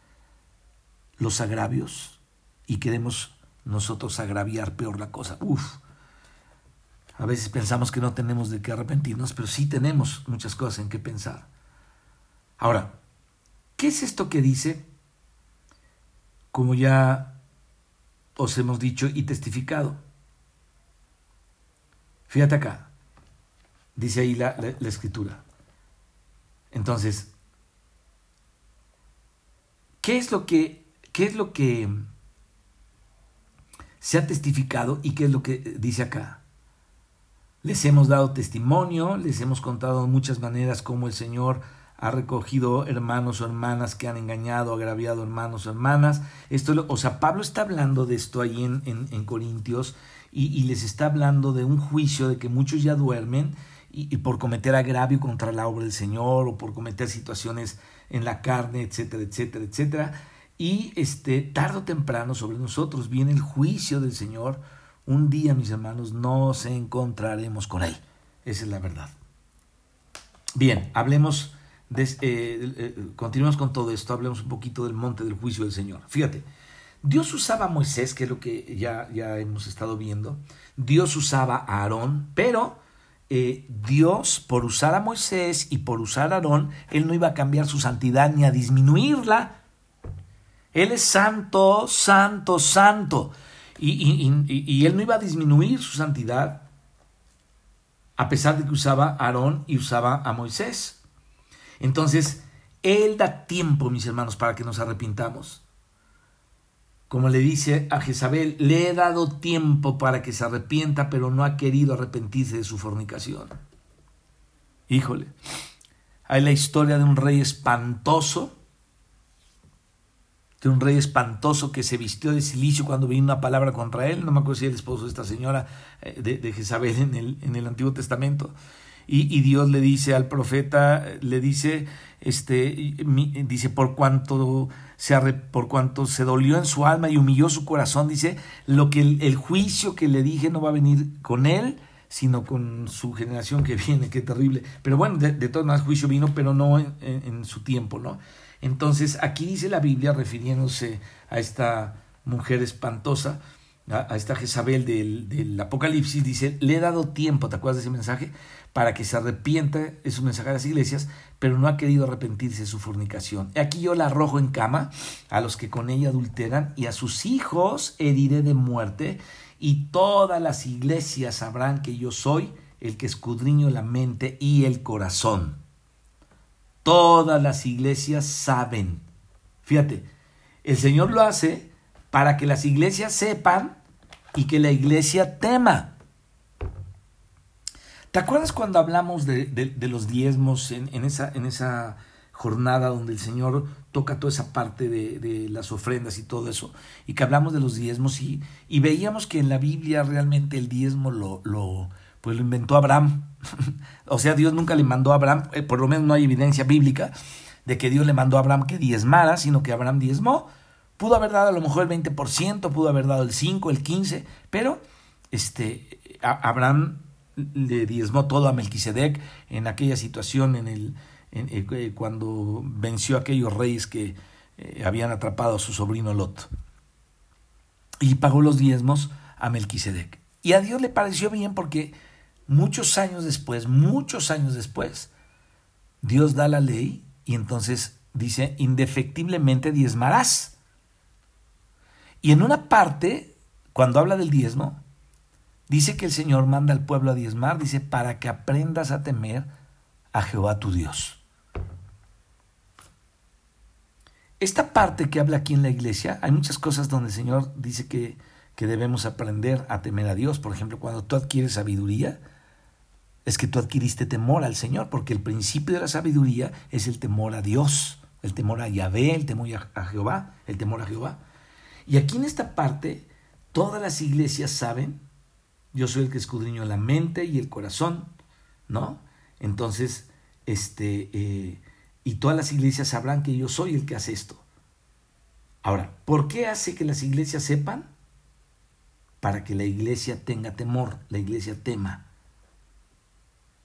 los agravios y queremos nosotros agraviar peor la cosa? Uf, a veces pensamos que no tenemos de qué arrepentirnos, pero sí tenemos muchas cosas en que pensar. Ahora, ¿qué es esto que dice? Como ya os hemos dicho y testificado. Fíjate acá, dice ahí la, la escritura. Entonces, ¿qué es lo que, qué es lo que se ha testificado y qué es lo que dice acá? Les hemos dado testimonio, les hemos contado de muchas maneras cómo el Señor ha recogido hermanos o hermanas que han engañado, agraviado hermanos o hermanas. Esto, o sea, Pablo está hablando de esto ahí en, en, Corintios y, les está hablando de un juicio de que muchos ya duermen y, y, por cometer agravio contra la obra del Señor o por cometer situaciones en la carne, etcétera, etcétera, etcétera. Y este, tarde o temprano sobre nosotros viene el juicio del Señor un día, mis hermanos, nos encontraremos con Él. Esa es la verdad. Bien, hablemos, de, eh, eh, continuemos con todo esto, hablemos un poquito del monte del juicio del Señor. Fíjate, Dios usaba a Moisés, que es lo que ya, ya hemos estado viendo, Dios usaba a Aarón, pero eh, Dios, por usar a Moisés y por usar a Aarón, Él no iba a cambiar su santidad ni a disminuirla. Él es santo, santo, santo. Y, él no iba a disminuir su santidad, a pesar de que usaba a Aarón y usaba a Moisés. Entonces, él da tiempo, mis hermanos, para que nos arrepintamos. Como le dice a Jezabel, le he dado tiempo para que se arrepienta, pero no ha querido arrepentirse de su fornicación. Híjole, hay la historia de un rey espantoso de un rey espantoso que se vistió de silicio cuando vino una palabra contra él. No me acuerdo si el esposo de esta señora eh, de, Jezabel en el, en el Antiguo Testamento. Y, Dios le dice al profeta, le dice, este, dice, por cuanto se, por se dolió en su alma y humilló su corazón, dice, lo que el, juicio que le dije no va a venir con él, sino con su generación que viene, qué terrible. Pero bueno, de, de todas juicio vino, pero no en su tiempo, ¿no? Entonces, aquí dice la Biblia, refiriéndose a esta mujer espantosa, a, esta Jezabel del, Apocalipsis, dice, le he dado tiempo, ¿te acuerdas de ese mensaje? Para que se arrepienta, es un mensaje a las iglesias, pero no ha querido arrepentirse de su fornicación. Aquí yo la arrojo en cama a los que con ella adulteran y a sus hijos heriré de muerte y todas las iglesias sabrán que yo soy el que escudriño la mente y el corazón. Todas las iglesias saben. Fíjate, el Señor lo hace para que las iglesias sepan y que la iglesia tema. ¿Te acuerdas cuando hablamos de, los diezmos en, esa, en, esa, jornada donde el Señor toca toda esa parte de, las ofrendas y todo eso? Y que hablamos de los diezmos y, y veíamos que en la Biblia realmente el diezmo lo, lo, pues lo inventó Abraham. o sea, Dios nunca le mandó a Abraham, eh, por lo menos no hay evidencia bíblica de que Dios le mandó a Abraham que diezmara, sino que Abraham diezmó. Pudo haber dado a lo mejor el 20%, pudo haber dado el 5, el 15, pero este, Abraham le diezmó todo a Melquisedec en aquella situación en el eh, cuando venció a aquellos reyes que eh, habían atrapado a su sobrino Lot. Y pagó los diezmos a Melquisedec. Y a Dios le pareció bien porque muchos años después, muchos años después, Dios da la ley y entonces dice, indefectiblemente diezmarás. Y en una parte, cuando habla del diezmo, dice que el Señor manda al pueblo a diezmar, dice, para que aprendas a temer a Jehová tu Dios. Esta parte que habla aquí en la iglesia, hay muchas cosas donde el Señor dice que, que debemos aprender a temer a Dios. Por ejemplo, cuando tú adquieres sabiduría, es que tú adquiriste temor al Señor, porque el principio de la sabiduría es el temor a Dios, el temor a Yahvé, el temor a Jehová, el temor a Jehová. Y aquí en esta parte, todas las iglesias saben, yo soy el que escudriño la mente y el corazón, ¿no? Entonces, este, eh, y todas las iglesias sabrán que yo soy el que hace esto. Ahora, ¿por qué hace que las iglesias sepan? Para que la iglesia tenga temor, la iglesia tema.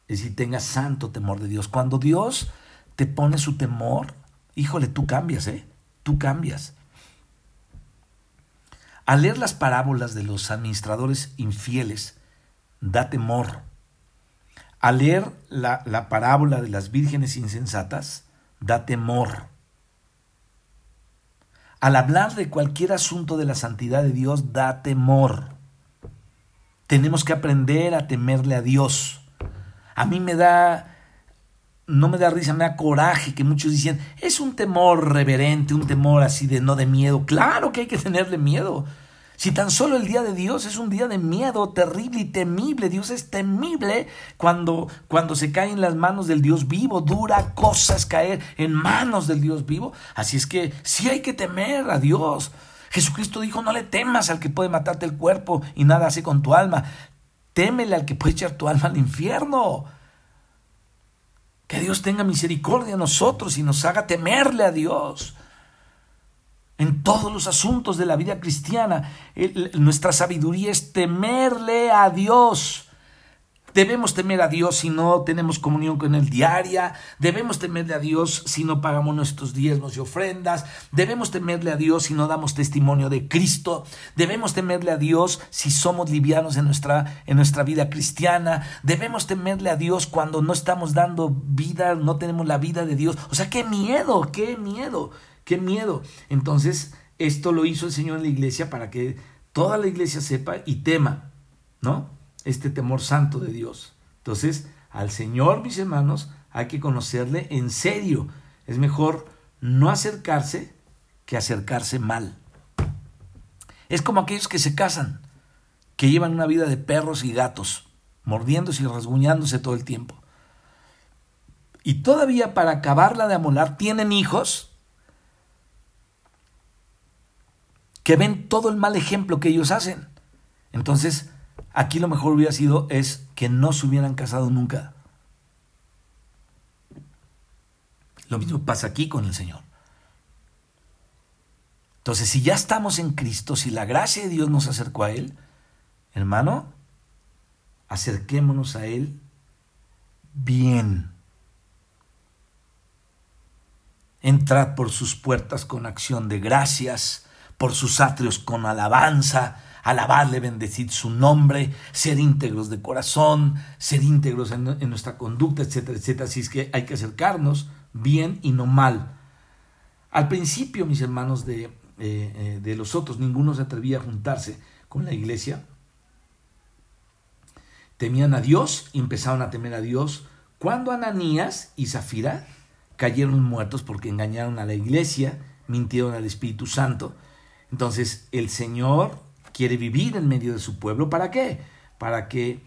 Es decir, tenga santo temor de Dios. Cuando Dios te pone su temor, híjole, tú cambias, ¿eh? Tú cambias. Al leer las parábolas de los administradores infieles, da temor. Al leer la, la parábola de las vírgenes insensatas, da temor. Al hablar de cualquier asunto de la santidad de Dios, da temor. Tenemos que aprender a temerle a Dios. A mí me da, no me da risa, me da coraje que muchos dicen, es un temor reverente, un temor así de no de miedo. Claro que hay que tenerle miedo. Si tan solo el día de Dios es un día de miedo terrible y temible, Dios es temible cuando, cuando se cae en las manos del Dios vivo, dura cosas caer en manos del Dios vivo. Así es que sí hay que temer a Dios. Jesucristo dijo, no le temas al que puede matarte el cuerpo y nada hace con tu alma. Témele al que puede echar tu alma al infierno. Que Dios tenga misericordia de nosotros y nos haga temerle a Dios en todos los asuntos de la vida cristiana. nuestra sabiduría es temerle a Dios. Debemos temer a Dios si no tenemos comunión con Él diaria. Debemos temerle a Dios si no pagamos nuestros diezmos y ofrendas. Debemos temerle a Dios si no damos testimonio de Cristo. Debemos temerle a Dios si somos livianos en nuestra, en nuestra vida cristiana. Debemos temerle a Dios cuando no estamos dando vida, no tenemos la vida de Dios. O sea, qué miedo, qué miedo. Qué miedo. Entonces, esto lo hizo el Señor en la iglesia para que toda la iglesia sepa y tema, ¿no? Este temor santo de Dios. Entonces, al Señor, mis hermanos, hay que conocerle en serio. Es mejor no acercarse que acercarse mal. Es como aquellos que se casan, que llevan una vida de perros y gatos, mordiéndose y rasguñándose todo el tiempo. Y todavía para acabarla de amolar tienen hijos que ven todo el mal ejemplo que ellos hacen. Entonces, aquí lo mejor hubiera sido es que no se hubieran casado nunca. Lo mismo pasa aquí con el Señor. Entonces, si ya estamos en Cristo, si la gracia de Dios nos acercó a Él, hermano, acerquémonos a Él bien. Entrad por sus puertas con acción de gracias por sus atrios con alabanza, alabarle, bendecir su nombre, ser íntegros de corazón, ser íntegros en, nuestra conducta, etcétera, etcétera. Así es que hay que acercarnos bien y no mal. Al principio, mis hermanos, de, eh, eh, de los otros, ninguno se atrevía a juntarse con la iglesia. Temían a Dios y empezaron a temer a Dios. Cuando Ananías y Zafira cayeron muertos porque engañaron a la iglesia, mintieron al Espíritu Santo, entonces, el Señor quiere vivir en medio de su pueblo. ¿Para qué? Para que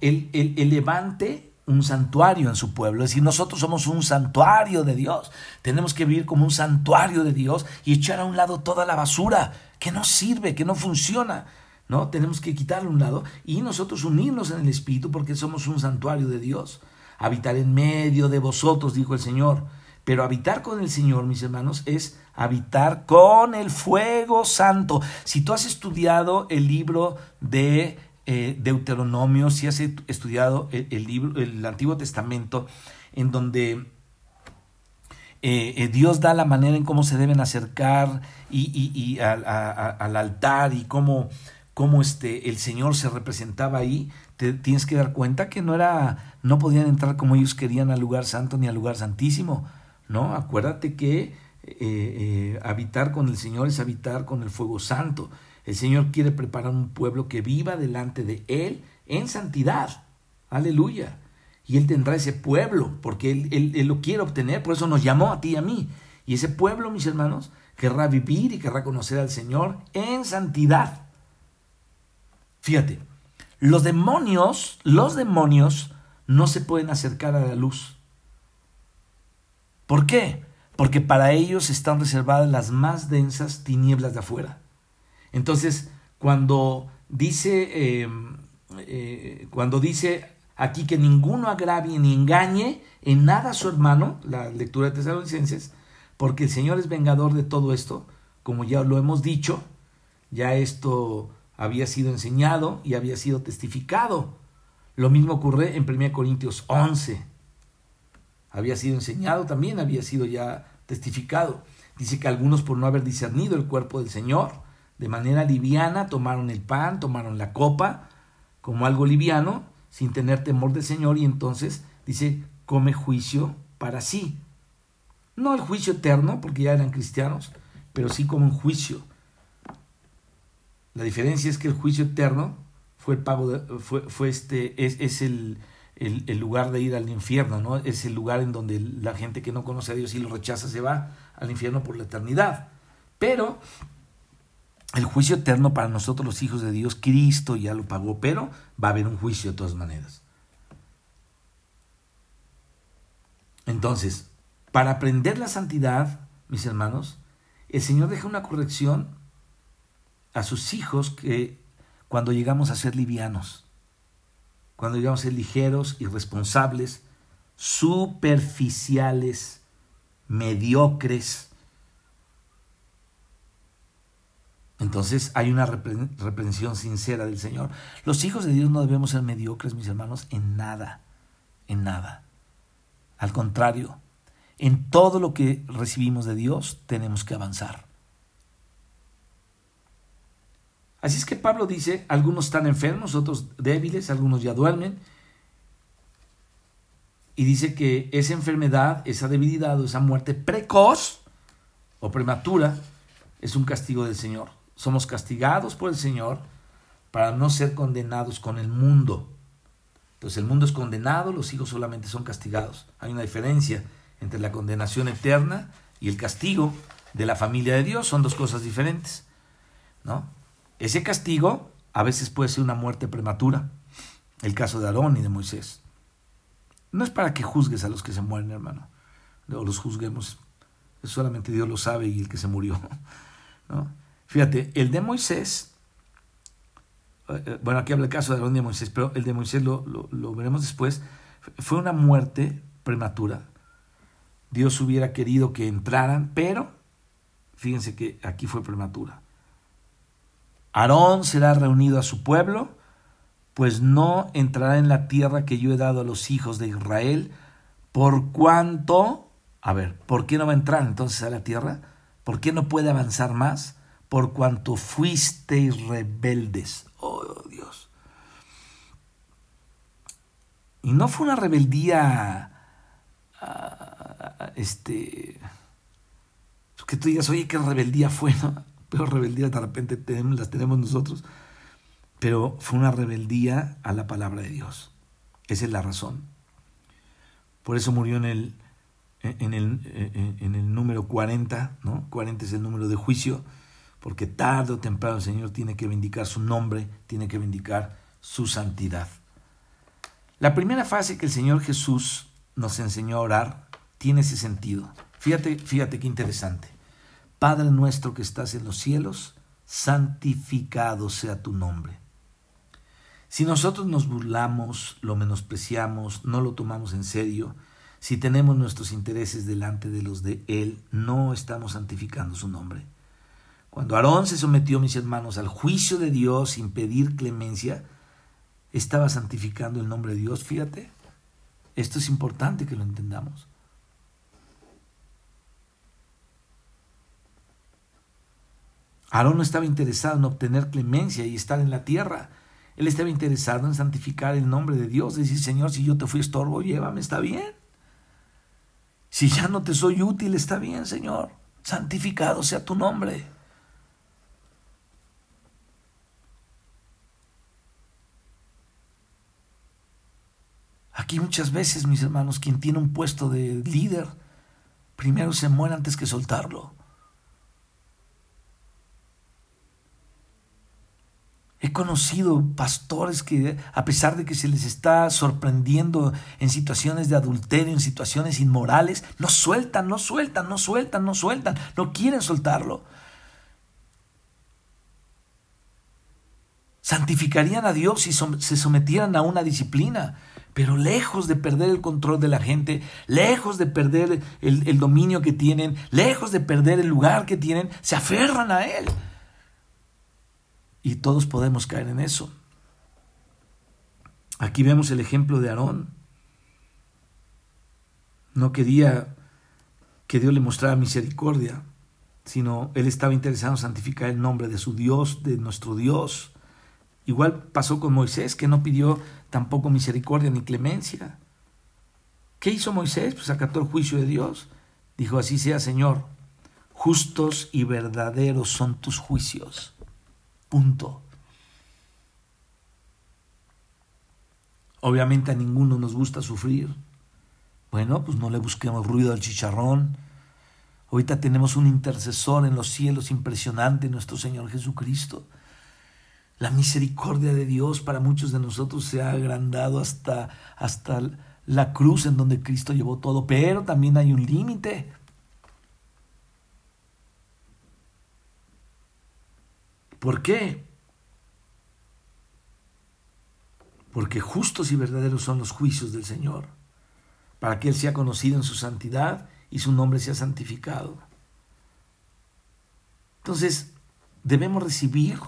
él, levante un santuario en su pueblo. Es decir, nosotros somos un santuario de Dios. Tenemos que vivir como un santuario de Dios y echar a un lado toda la basura que no sirve, que no funciona. ¿no? Tenemos que quitarlo a un lado y nosotros unirnos en el Espíritu porque somos un santuario de Dios. Habitar en medio de vosotros, dijo el Señor. Pero habitar con el Señor, mis hermanos, es habitar con el fuego santo. Si tú has estudiado el libro de eh, Deuteronomio, si has estudiado el, libro, el Antiguo Testamento, en donde eh, eh, Dios da la manera en cómo se deben acercar y, al, al, altar y cómo, cómo este, el Señor se representaba ahí, te tienes que dar cuenta que no era, no podían entrar como ellos querían al lugar santo ni al lugar santísimo, ¿no? Acuérdate que habitar con el Señor es habitar con el fuego santo. El Señor quiere preparar un pueblo que viva delante de Él en santidad. Aleluya. Y Él tendrá ese pueblo, porque él, él, lo quiere obtener, por eso nos llamó a ti y a mí. Y ese pueblo, mis hermanos, querrá vivir y querrá conocer al Señor en santidad. Fíjate, los demonios, los demonios no se pueden acercar a la luz. ¿Por qué? Porque para ellos están reservadas las más densas tinieblas de afuera. Entonces, cuando dice, em, eh, cuando dice aquí que ninguno agravie ni engañe en nada a su hermano, la lectura de Tesalonicenses, porque el Señor es vengador de todo esto, como ya lo hemos dicho, ya esto había sido enseñado y había sido testificado. Lo mismo ocurre en 1 Corintios 11. Había sido enseñado también, había sido ya testificado. Dice que algunos por no haber discernido el cuerpo del Señor, de manera liviana, tomaron el pan, tomaron la copa, como algo liviano, sin tener temor del Señor, y entonces dice, come juicio para sí. No el juicio eterno, porque ya eran cristianos, pero sí como un juicio. La diferencia es que el juicio eterno fue el pago de, fue, fue este, es, es el, el, el, lugar de ir al infierno, ¿no? Es el lugar en donde la gente que no conoce a Dios y lo rechaza se va al infierno por la eternidad. Pero el juicio eterno para nosotros los hijos de Dios, Cristo ya lo pagó, pero va a haber un juicio de todas maneras. Entonces, para aprender la santidad, mis hermanos, el Señor deja una corrección a sus hijos que cuando llegamos a ser livianos, cuando llegamos a ser ligeros, irresponsables, superficiales, mediocres, Entonces hay una reprensión sincera del Señor. Los hijos de Dios no debemos ser mediocres, mis hermanos, en nada, en nada. Al contrario, en todo lo que recibimos de Dios tenemos que avanzar. Así es que Pablo dice, algunos están enfermos, otros débiles, algunos ya duermen. Y dice que esa enfermedad, esa debilidad o esa muerte precoz o prematura es un castigo del Señor somos castigados por el Señor para no ser condenados con el mundo. Entonces el mundo es condenado, los hijos solamente son castigados. Hay una diferencia entre la condenación eterna y el castigo de la familia de Dios, son dos cosas diferentes. ¿no? Ese castigo a veces puede ser una muerte prematura, el caso de Aarón y de Moisés. No es para que juzgues a los que se mueren, hermano, o los juzguemos. Solamente Dios lo sabe y el que se murió. ¿no? Fíjate, el de Moisés, eh, eh, bueno, aquí habla el caso de Aarón de Moisés, pero el de Moisés lo, lo, veremos después, fue una muerte prematura. Dios hubiera querido que entraran, pero fíjense que aquí fue prematura. Aarón será reunido a su pueblo, pues no entrará en la tierra que yo he dado a los hijos de Israel, por cuanto, a ver, ¿por qué no va a entrar entonces a la tierra? ¿Por qué no puede avanzar más? por cuanto fuisteis rebeldes. Oh Dios. Y no fue una rebeldía, uh, este, que tú digas, oye, qué rebeldía fue, ¿no? Pero rebeldía de repente las tenemos nosotros. Pero fue una rebeldía a la palabra de Dios. Esa es la razón. Por eso murió en el, en el, en el número 40, ¿no? 40 es el número de juicio porque tarde o temprano el Señor tiene que vindicar su nombre, tiene que vindicar su santidad. La primera fase que el Señor Jesús nos enseñó a orar tiene ese sentido. Fíjate, fíjate qué interesante. Padre nuestro que estás en los cielos, santificado sea tu nombre. Si nosotros nos burlamos, lo menospreciamos, no lo tomamos en serio, si tenemos nuestros intereses delante de los de Él, no estamos santificando su nombre. Cuando Aarón se sometió, mis hermanos, al juicio de Dios sin pedir clemencia, estaba santificando el nombre de Dios. Fíjate, esto es importante que lo entendamos. Aarón no estaba interesado en obtener clemencia y estar en la tierra. Él estaba interesado en santificar el nombre de Dios, decir, Señor, si yo te fui estorbo, llévame, está bien. Si ya no te soy útil, está bien, Señor. Santificado sea tu nombre. Aquí muchas veces, mis hermanos, quien tiene un puesto de líder, primero se muere antes que soltarlo. He conocido pastores que, a pesar de que se les está sorprendiendo en situaciones de adulterio, en situaciones inmorales, no sueltan, no sueltan, no sueltan, no sueltan, no quieren soltarlo. Santificarían a Dios si se sometieran a una disciplina, pero lejos de perder el control de la gente, lejos de perder el, el dominio que tienen, lejos de perder el lugar que tienen, se aferran a Él. Y todos podemos caer en eso. Aquí vemos el ejemplo de Aarón. No quería que Dios le mostrara misericordia, sino él estaba interesado en santificar el nombre de su Dios, de nuestro Dios. Igual pasó con Moisés, que no pidió tampoco misericordia ni clemencia. ¿Qué hizo Moisés? Pues acató el juicio de Dios. Dijo, así sea, Señor, justos y verdaderos son tus juicios. Punto. Obviamente a ninguno nos gusta sufrir. Bueno, pues no le busquemos ruido al chicharrón. Ahorita tenemos un intercesor en los cielos impresionante, nuestro Señor Jesucristo. La misericordia de Dios para muchos de nosotros se ha agrandado hasta, hasta la cruz en donde Cristo llevó todo, pero también hay un límite. ¿Por qué? Porque justos y verdaderos son los juicios del Señor, para que Él sea conocido en su santidad y su nombre sea santificado. Entonces, debemos recibir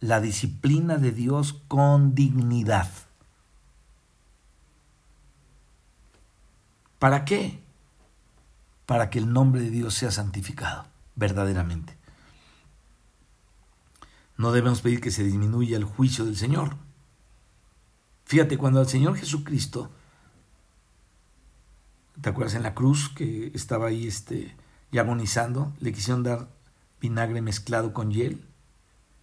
la disciplina de Dios con dignidad. ¿Para qué? Para que el nombre de Dios sea santificado verdaderamente. No debemos pedir que se disminuya el juicio del Señor. Fíjate, cuando al Señor Jesucristo, ¿te acuerdas en la cruz que estaba ahí este, ya agonizando? Le quisieron dar vinagre mezclado con hiel.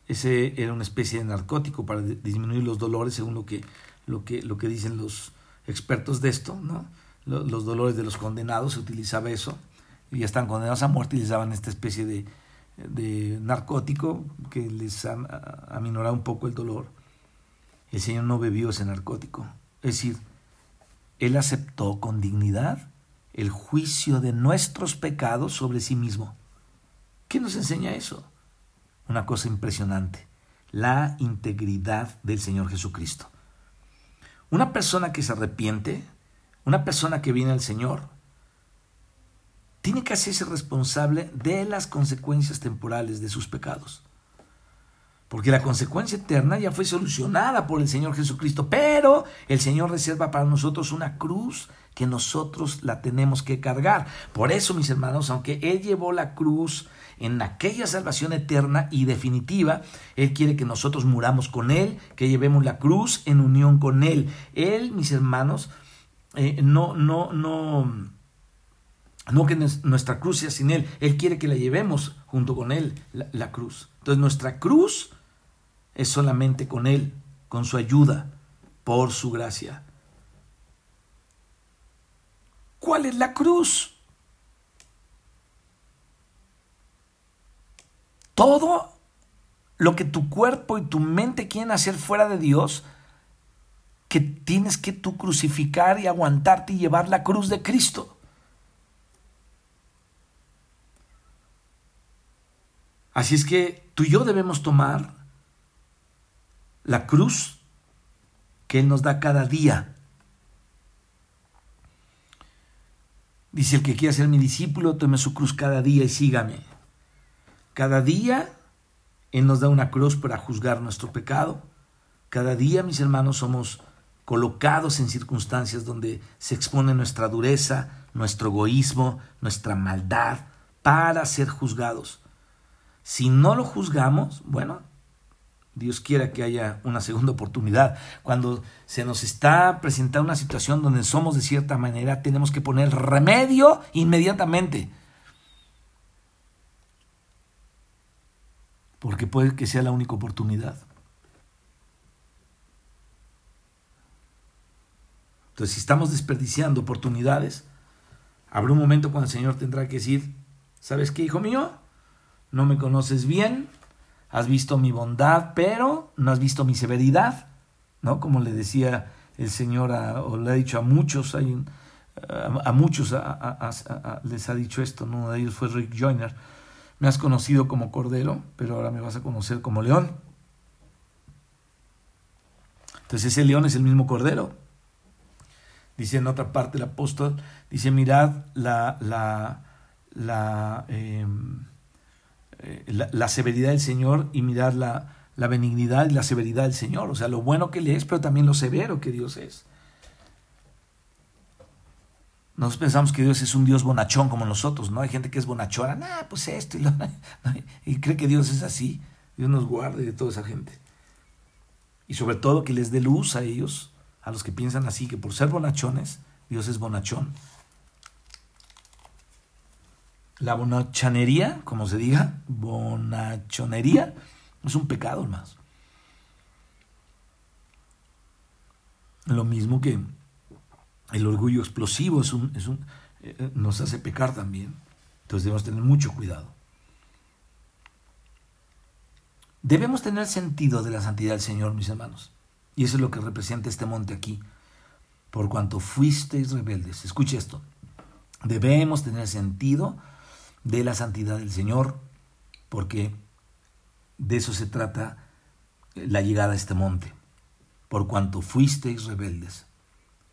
Ese era una especie de narcótico para disminuir los dolores, según lo que, lo que, lo que dicen los expertos de esto, ¿no? Los dolores de los condenados, se utilizaba eso, y ya están condenados a muerte, y les daban esta especie de, de narcótico que les aminoraba un poco el dolor. El Señor no bebió ese narcótico. Es decir, Él aceptó con dignidad el juicio de nuestros pecados sobre sí mismo. ¿Qué nos enseña eso? Una cosa impresionante, la integridad del Señor Jesucristo. Una persona que se arrepiente, una persona que viene al Señor, tiene que hacerse responsable de las consecuencias temporales de sus pecados. Porque la consecuencia eterna ya fue solucionada por el Señor Jesucristo, pero el Señor reserva para nosotros una cruz que nosotros la tenemos que cargar. Por eso, mis hermanos, aunque Él llevó la cruz en aquella salvación eterna y definitiva, Él quiere que nosotros muramos con Él, que llevemos la cruz en unión con Él. Él, mis hermanos, eh, no, no, no no que nuestra cruz sea sin Él. Él quiere que la llevemos junto con Él, la, cruz. Entonces nuestra cruz es solamente con Él, con su ayuda, por su gracia. ¿Cuál es la cruz? Todo lo que tu cuerpo y tu mente quieren hacer fuera de Dios, que tienes que tú crucificar y aguantarte y llevar la cruz de Cristo. Así es que tú y yo debemos tomar la cruz que Él nos da cada día. Dice el que quiera ser mi discípulo, tome su cruz cada día y sígame. Cada día Él nos da una cruz para juzgar nuestro pecado, Cada día, mis hermanos, somos colocados en circunstancias donde se expone nuestra dureza, nuestro egoísmo, nuestra maldad, para ser juzgados. Si no lo juzgamos, bueno, Dios quiera que haya una segunda oportunidad. Cuando se nos está presentando una situación donde somos de cierta manera, tenemos que poner remedio inmediatamente. Porque puede que sea la única oportunidad. Entonces, si estamos desperdiciando oportunidades, habrá un momento cuando el Señor tendrá que decir, ¿sabes qué, hijo mío? No me conoces bien, has visto mi bondad, pero no has visto mi severidad, ¿no? Como le decía el Señor, o le ha dicho a muchos, a, muchos les ha dicho esto, ¿no? uno de ellos fue Rick Joyner, me has conocido como cordero, pero ahora me vas a conocer como león. Entonces ese león es el mismo cordero. Dice en otra parte el apóstol, dice, mirad la, la, la, em, eh, la, severidad del Señor y mirad la, la benignidad y la severidad del Señor. O sea, lo bueno que Él es, pero también lo severo que Dios es. Nosotros pensamos que Dios es un Dios bonachón como nosotros, ¿no? Hay gente que es bonachona, nah, pues esto, y, y cree que Dios es así. Dios nos guarde de toda esa gente. Y sobre todo que les dé luz a ellos, a los que piensan así, que por ser bonachones, Dios es bonachón. La bonachonería, como se diga, bonachonería, es un pecado más. Lo mismo que el orgullo explosivo es un, es un, eh, nos hace pecar también. Entonces debemos tener mucho cuidado. Debemos tener sentido de la santidad del Señor, mis hermanos. Y eso es lo que representa este monte aquí. Por cuanto fuisteis rebeldes. Escuche esto. Debemos tener sentido de la santidad del Señor, porque de eso se trata la llegada a este monte. Por cuanto fuisteis rebeldes.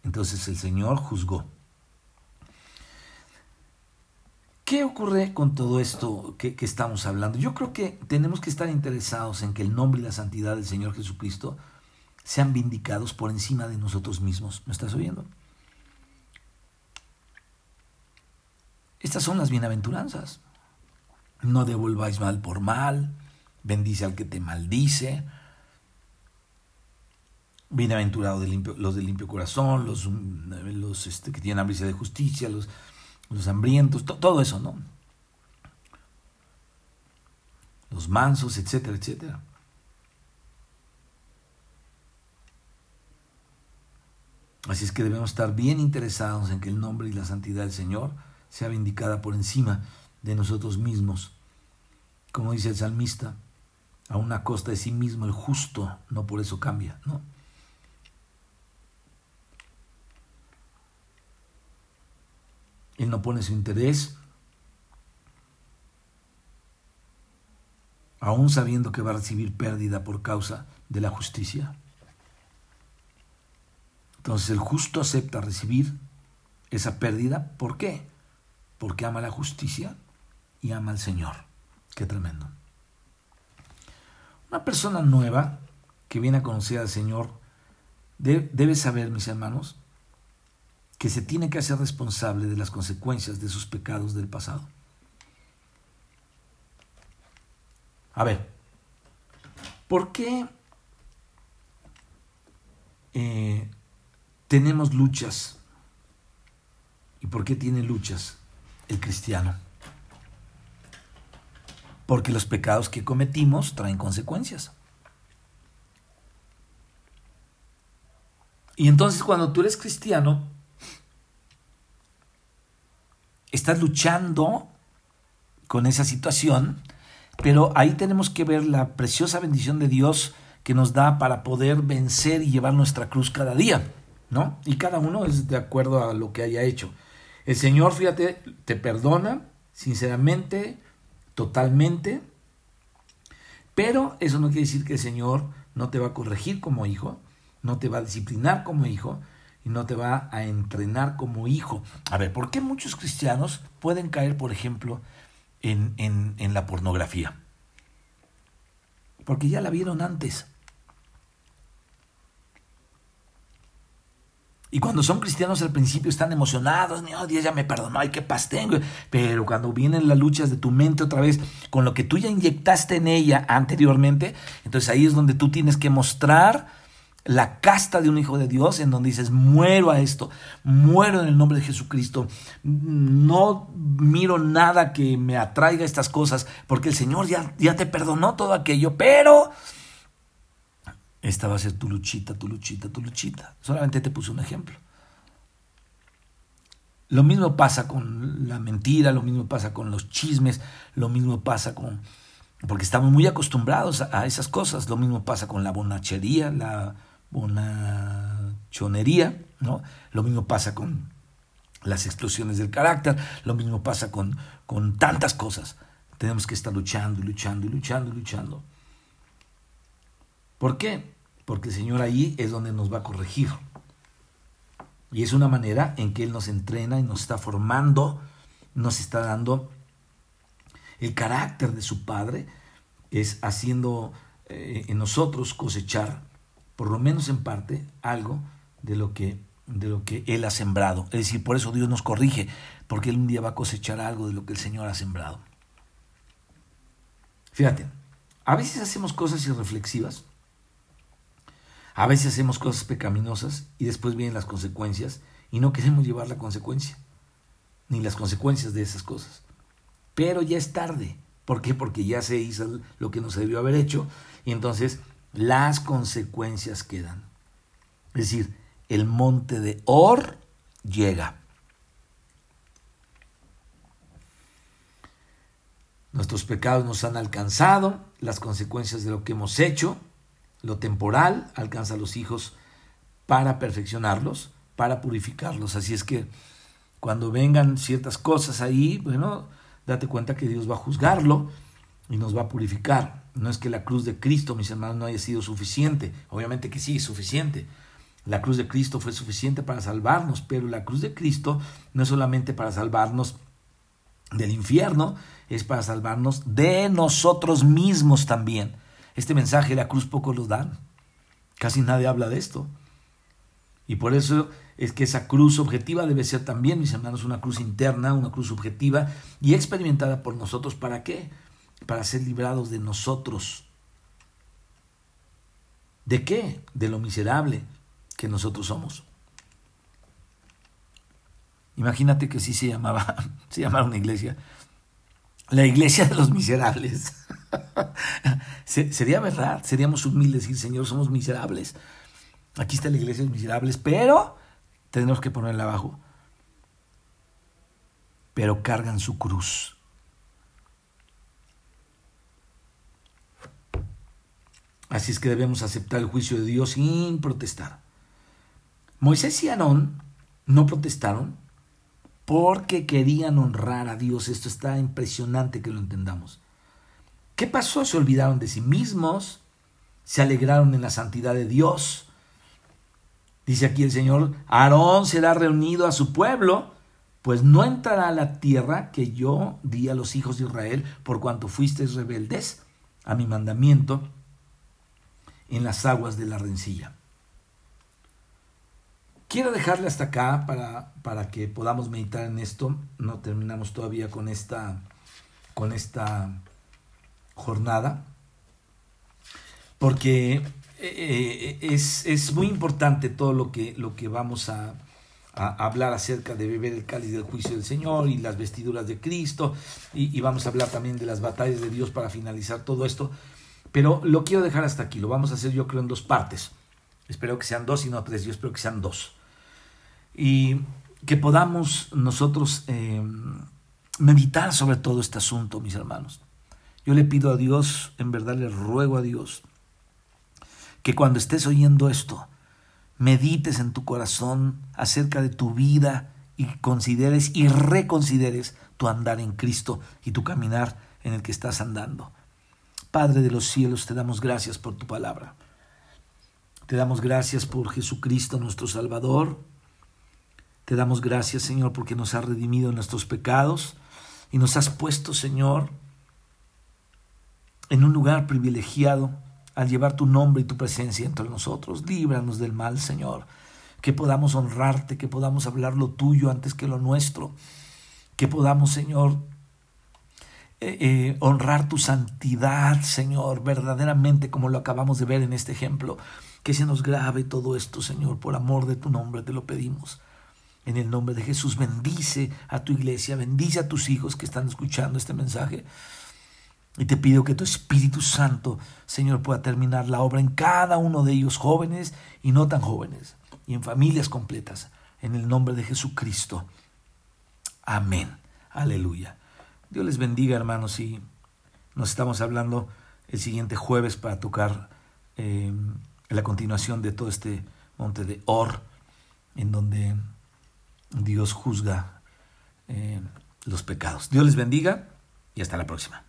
Entonces el Señor juzgó. ¿Qué ocurre con todo esto que, que, estamos hablando? Yo creo que tenemos que estar interesados en que el nombre y la santidad del Señor Jesucristo sean vindicados por encima de nosotros mismos. ¿Me estás oyendo? Estas son las bienaventuranzas. No devolváis mal por mal, bendice al que te maldice. Bienaventurados los de limpio corazón, los, este, que tienen hambre de justicia, los hambrientos, todo eso, ¿no? Los mansos, etcétera, etcétera. Así es que debemos estar bien interesados en que el nombre y la santidad del Señor sea vindicada por encima de nosotros mismos. Como dice el salmista, a una costa de sí mismo el justo no por eso cambia, ¿no? Él no pone su interés, aún sabiendo que va a recibir pérdida por causa de la justicia. Entonces el justo acepta recibir esa pérdida. ¿Por qué? Porque ama la justicia y ama al Señor. Qué tremendo. Una persona nueva que viene a conocer al Señor debe saber, mis hermanos, que se tiene que hacer responsable de las consecuencias de sus pecados del pasado. A ver, ¿por qué eh, tenemos luchas? ¿Y por qué tiene luchas el cristiano? Porque los pecados que cometimos traen consecuencias. Y entonces cuando tú eres cristiano, estás luchando con esa situación, pero ahí tenemos que ver la preciosa bendición de Dios que nos da para poder vencer y llevar nuestra cruz cada día, ¿no? Y cada uno es de acuerdo a lo que haya hecho. El Señor, fíjate, te perdona sinceramente, totalmente, pero eso no quiere decir que el Señor no te va a corregir como hijo, no te va a disciplinar como hijo, y no te va a entrenar como hijo. A ver, ¿por qué muchos cristianos pueden caer, por ejemplo, en, en, la pornografía? Porque ya la vieron antes. Y cuando son cristianos al principio están emocionados, oh, Dios ya me perdonó, ay, qué paz. Pero cuando vienen las luchas de tu mente otra vez, con lo que tú ya inyectaste en ella anteriormente, entonces ahí es donde tú tienes que mostrar la casta de un hijo de Dios, en donde dices, muero a esto, muero en el nombre de Jesucristo, no miro nada que me atraiga estas cosas, porque el Señor ya, ya te perdonó todo aquello, pero esta va a ser tu luchita, tu luchita, tu luchita. Solamente te puse un ejemplo. Lo mismo pasa con la mentira, lo mismo pasa con los chismes, lo mismo pasa con... Porque estamos muy acostumbrados a, esas cosas. Lo mismo pasa con la bonachería, la bonachonería, ¿no? Lo mismo pasa con las explosiones del carácter, lo mismo pasa con, con tantas cosas. Tenemos que estar luchando luchando luchando luchando. ¿Por qué? Porque el Señor ahí es donde nos va a corregir. Y es una manera en que Él nos entrena y nos está formando, nos está dando el carácter de su Padre, es haciendo eh, en nosotros cosechar, por lo menos en parte, algo de lo que de lo que Él ha sembrado. Es decir, por eso Dios nos corrige, porque Él un día va a cosechar algo de lo que el Señor ha sembrado. Fíjate, a veces hacemos cosas irreflexivas a veces hacemos cosas pecaminosas y después vienen las consecuencias y no queremos llevar la consecuencia, ni las consecuencias de esas cosas. Pero ya es tarde. ¿Por qué? Porque ya se hizo lo que no se debió haber hecho y entonces las consecuencias quedan. Es decir, el monte de Or llega. Nuestros pecados nos han alcanzado, las consecuencias de lo que hemos hecho, lo temporal alcanza a los hijos para perfeccionarlos, para purificarlos. Así es que cuando vengan ciertas cosas ahí, bueno, date cuenta que Dios va a juzgarlo y nos va a purificar. No es que la cruz de Cristo, mis hermanos, no haya sido suficiente. Obviamente que sí, es suficiente. La cruz de Cristo fue suficiente para salvarnos, pero la cruz de Cristo no es solamente para salvarnos del infierno, es para salvarnos de nosotros mismos también. Este mensaje de la cruz poco lo dan. Casi nadie habla de esto. Y por eso es que esa cruz objetiva debe ser también, mis hermanos, una cruz interna, una cruz objetiva y experimentada por nosotros. ¿Para qué? Para ser librados de nosotros. ¿De qué? De lo miserable que nosotros somos. Imagínate que sí se llamaba, se llamaba una iglesia, la iglesia de los miserables. Sería verdad, seríamos humildes decir, Señor, somos miserables. Aquí está la iglesia de miserables, pero tenemos que ponerla abajo. Pero cargan su cruz. Así es que debemos aceptar el juicio de Dios sin protestar. Moisés y Aarón no protestaron porque querían honrar a Dios. Esto está impresionante que lo entendamos. ¿Qué pasó? Se olvidaron de sí mismos, se alegraron en la santidad de Dios. Dice aquí el Señor, Aarón será reunido a su pueblo, pues no entrará a la tierra que yo di a los hijos de Israel por cuanto fuisteis rebeldes a mi mandamiento en las aguas de la rencilla. Quiero dejarle hasta acá para, para que podamos meditar en esto. No terminamos todavía con esta, con esta jornada, porque eh, es, es, muy importante todo lo que, lo que vamos a, hablar acerca de beber el cáliz del juicio del Señor y las vestiduras de Cristo, y, vamos a hablar también de las batallas de Dios para finalizar todo esto, pero lo quiero dejar hasta aquí, lo vamos a hacer yo creo en dos partes, espero que sean dos y no tres, yo espero que sean dos, y que podamos nosotros eh, meditar sobre todo este asunto, mis hermanos. Yo le pido a Dios, en verdad le ruego a Dios, que cuando estés oyendo esto, medites en tu corazón acerca de tu vida y consideres y reconsideres tu andar en Cristo y tu caminar en el que estás andando. Padre de los cielos, te damos gracias por tu palabra. Te damos gracias por Jesucristo nuestro Salvador. Te damos gracias, Señor, porque nos has redimido nuestros pecados y nos has puesto, Señor, en un lugar privilegiado al llevar tu nombre y tu presencia entre nosotros. Líbranos del mal, Señor. que podamos honrarte, que podamos hablar lo tuyo antes que lo nuestro, que podamos, Señor, eh, eh, honrar tu santidad, Señor, verdaderamente como lo acabamos de ver en este ejemplo. Que se nos grave todo esto, Señor, por amor de tu nombre te lo pedimos. En el nombre de Jesús, bendice a tu iglesia, bendice a tus hijos que están escuchando este mensaje. Y te pido que tu Espíritu Santo, Señor, pueda terminar la obra en cada uno de ellos, jóvenes y no tan jóvenes, y en familias completas. En el nombre de Jesucristo. Amén. Aleluya. Dios les bendiga, hermanos, y nos estamos hablando el siguiente jueves para tocar eh, la continuación de todo este monte de Or, en donde Dios juzga eh, los pecados. Dios les bendiga y hasta la próxima.